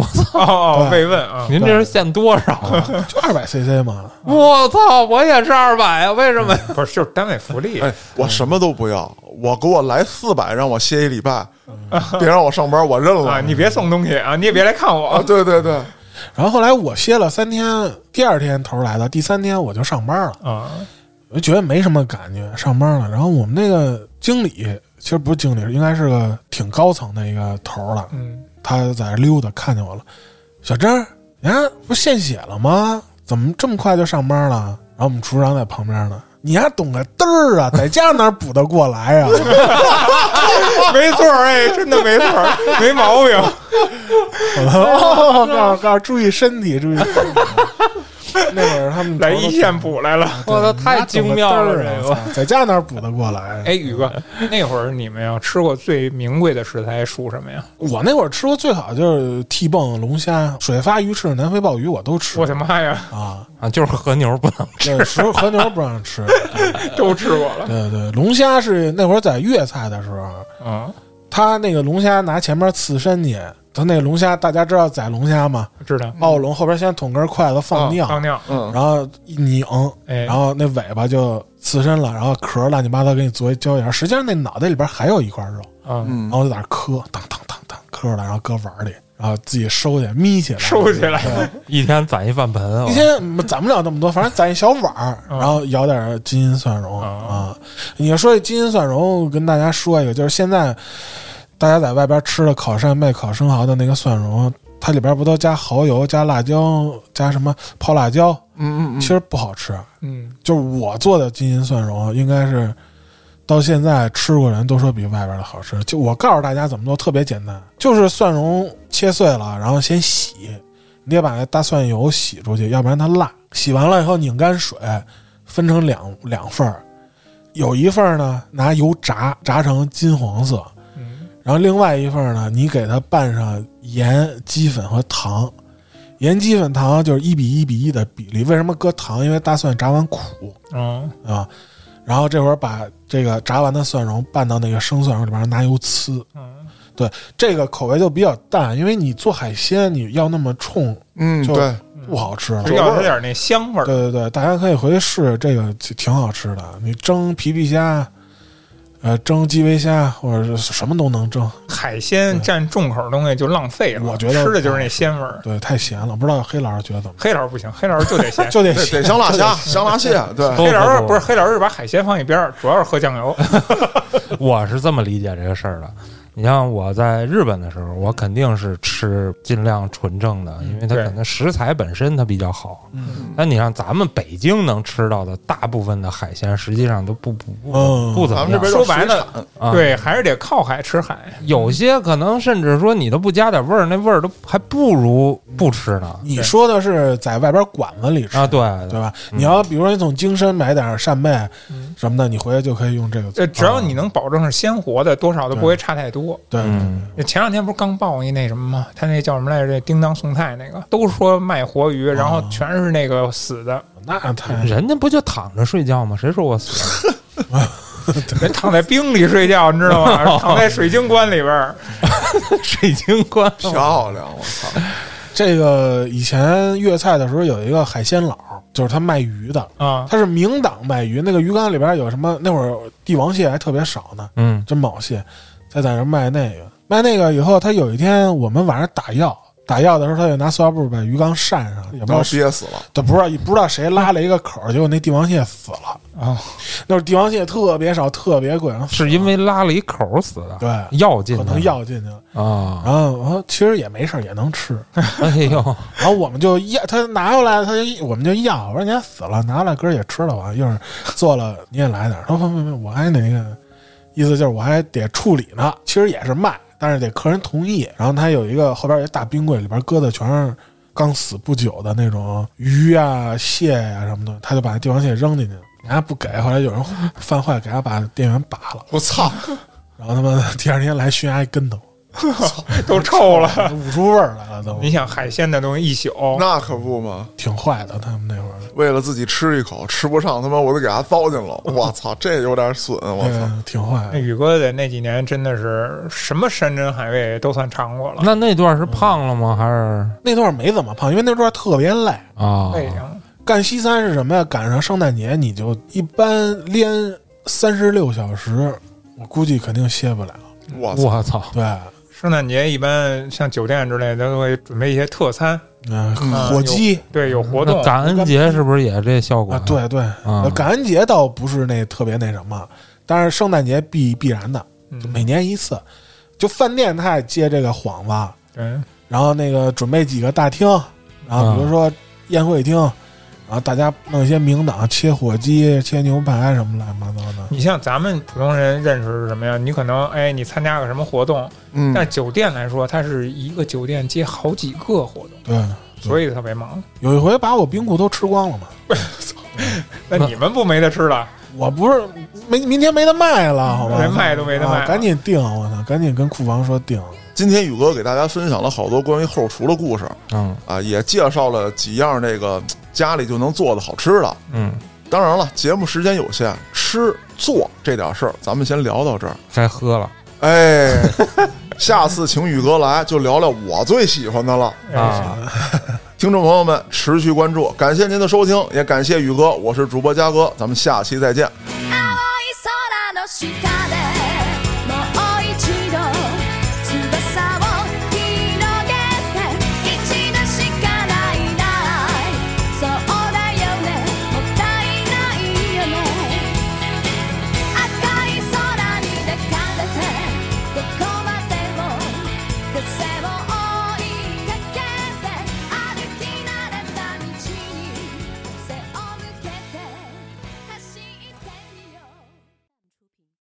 哦哦，慰问啊，您这是限多少啊？就二百 CC 吗。我操！我也是二百啊，为什么？不是就是单位福利，哎，我什么都不要，我给我来四百，让我歇一礼拜，别让我上班，我认了啊，你别送东西啊，你也别来看啊！我，对对对，然后后来我歇了三天，第二天头儿来的，第三天我就上班了。啊，我就觉得没什么感觉，上班了。然后我们那个经理，其实不是经理，应该是个挺高层的一个头儿了。嗯，他在这溜达，看见我了，小张，呀，不献血了吗？怎么这么快就上班了？然后我们厨师长在旁边呢，你还懂个嘚儿啊，在家哪补得过来啊？没错儿，哎，真的没错儿，没毛病。告诉告诉注意身体，注意身体。那会儿他们来一线补来了。我操，太精妙了！这个，在家哪补得过来？哎，宇哥，那会儿你们要吃过最名贵的食材属什么呀？我那会儿吃过最好就是蹄蹦、龙虾、水发鱼翅、南非鲍鱼，我都吃我的妈呀，啊。啊，就是和牛不能吃。和牛不让吃。都吃过了。对对，龙虾是那会儿在粤菜的时候，啊，他那个龙虾拿前面刺身去，他那龙虾大家知道宰龙虾吗？知道。澳龙后边先捅根筷子放尿，放尿，嗯，然后一拧，哎，然后那尾巴就刺身了，然后壳乱七八糟给你做一椒盐。实际上那脑袋里边还有一块肉，嗯，嗯然后就在那磕，当当当当磕了，然后搁碗里，然后自己收起来眯起来，收起来。一天攒一饭盆啊一！天攒不了那么多，反正攒一小碗儿，嗯然后舀点金银蒜蓉啊啊。你说这金银蒜蓉，跟大家说一个，就是现在大家在外边吃的烤扇贝、烤生蚝的那个蒜蓉，它里边不都加蚝油、加辣椒、加什么泡辣椒？嗯嗯其实不好吃。嗯，就是我做的金银蒜蓉，应该是到现在吃过人都说比外边的好吃。就我告诉大家怎么做，特别简单，就是蒜蓉切碎了，然后先洗，你得把那大蒜油洗出去，要不然它辣。洗完了以后拧干水，分成两两份儿，有一份儿呢拿油炸，炸成金黄色，嗯，然后另外一份儿呢，你给它拌上盐、鸡粉和糖。盐、鸡粉、糖就是一比一比一的比例。为什么搁糖？因为大蒜炸完苦嗯，啊。然后这会儿把这个炸完的蒜蓉拌到那个生蒜蓉里边，拿油呲。嗯，这个口味就比较淡，因为你做海鲜你要那么冲嗯，就对，不好吃了。只要有点那香味儿。对对对，大家可以回去试试，这个挺挺好吃的。你蒸皮皮虾，呃，蒸基围虾或者是什么都能蒸。海鲜占重口的东西就浪费了，我觉得吃的就是那鲜味儿。对，太咸了，不知道黑老师觉得怎么黑老师不行，黑老师就得咸。就得得香辣虾、香辣蟹，对，黑老师不不是黑老师是把海鲜放一边儿，主要是喝酱油。我是这么理解这个事儿的。你像我在日本的时候，我肯定是吃尽量纯正的，因为它可能食材本身它比较好。嗯但你像咱们北京能吃到的大部分的海鲜，实际上都不不不嗯不怎么样。说白了对，还是得靠海吃海。有些可能甚至说你都不加点味儿，那味儿都还不如不吃呢。你说的是在外边馆子里吃啊，对对吧？你要比如说你从京深买点扇贝嗯什么的，你回来就可以用这个做。呃，只要你能保证是鲜活的，多少都不会差太多。对，嗯前两天不是刚报一那什么吗？他那叫什么来着？这叮当送菜那个，都说卖活鱼，然后全是那个死的，那太人家不就躺着睡觉吗？谁说我死了？人躺在冰里睡觉，你知道吗？躺在水晶棺里边儿。水晶棺漂亮，我操！这个以前粤菜的时候有一个海鲜佬，就是他卖鱼的，啊，他是明档卖鱼，那个鱼缸里边有什么？那会儿帝王蟹还特别少呢，嗯，珍宝蟹，他在那卖那个，卖那个以后，他有一天我们晚上打药，打药的时候，他就拿塑料布把鱼缸扇上，也不知道憋死了。他不知道不知道谁拉了一个口儿，结果那帝王蟹死了。啊，那会儿帝王蟹特别少，特别贵，是因为拉了一口死的，对药进去可能药进去了。啊，然后我说其实也没事儿，也能吃。哎呦，然后我们就要他拿过来，他就我们就要。我说你还死了，拿过来哥儿也吃了吧，一会儿做了你也来点儿。他说不不不，我还那个意思就是我还得处理呢，其实也是卖，但是得客人同意。然后他有一个后边有一大冰柜，里边搁的全是刚死不久的那种鱼啊、蟹呀、什么的，他就把帝王蟹扔进去了。人家不给，后来有人 犯坏，给他把店员拔了，我操！然后他妈第二天来悬崖一跟头，都臭了。捂出味儿来了都，你想海鲜那东西一宿，那可不嘛，挺坏的。他们那会儿，为了自己吃一口，吃不上，他妈我都给他糟践了。我操，这有点损，我操！挺坏的。那宇哥的那几年真的是什么山珍海味都算尝过了。那那段是胖了吗？还是那段没怎么胖，因为那段特别累。啊？干西餐是什么呀？赶上圣诞节，你就一般连三十六小时，我估计肯定歇不了。我操！对，圣诞节一般像酒店之类的都会准备一些特餐，嗯、嗯火鸡对，有活动。感恩节是不是也这效果啊，？对对，啊感恩节倒不是那特别那什么，但是圣诞节必必然的，每年一次。就饭店他也接这个幌子，对，然后那个准备几个大厅，然后比如说宴会厅，然后大家弄一些名档，切火鸡、切牛排什么乱七八糟的。你像咱们普通人认识是什么呀？你可能哎，你参加个什么活动，嗯，但酒店来说，它是一个酒店接好几个活动，对，所以特别忙。有一回把我冰库都吃光了嘛。那你们不没得吃了？我不是没明天没得卖了，好吧？连卖都没得卖啊赶紧订！我操，赶紧跟库房说订。今天宇哥给大家分享了好多关于后厨的故事嗯啊，也介绍了几样这个家里就能做的好吃的。嗯，当然了，节目时间有限，吃做这点事儿，咱们先聊到这儿。该喝了哎，下次请宇哥来就聊聊我最喜欢的了。哎啊！听众朋友们，持续关注，感谢您的收听，也感谢宇哥，我是主播嘉哥，咱们下期再见。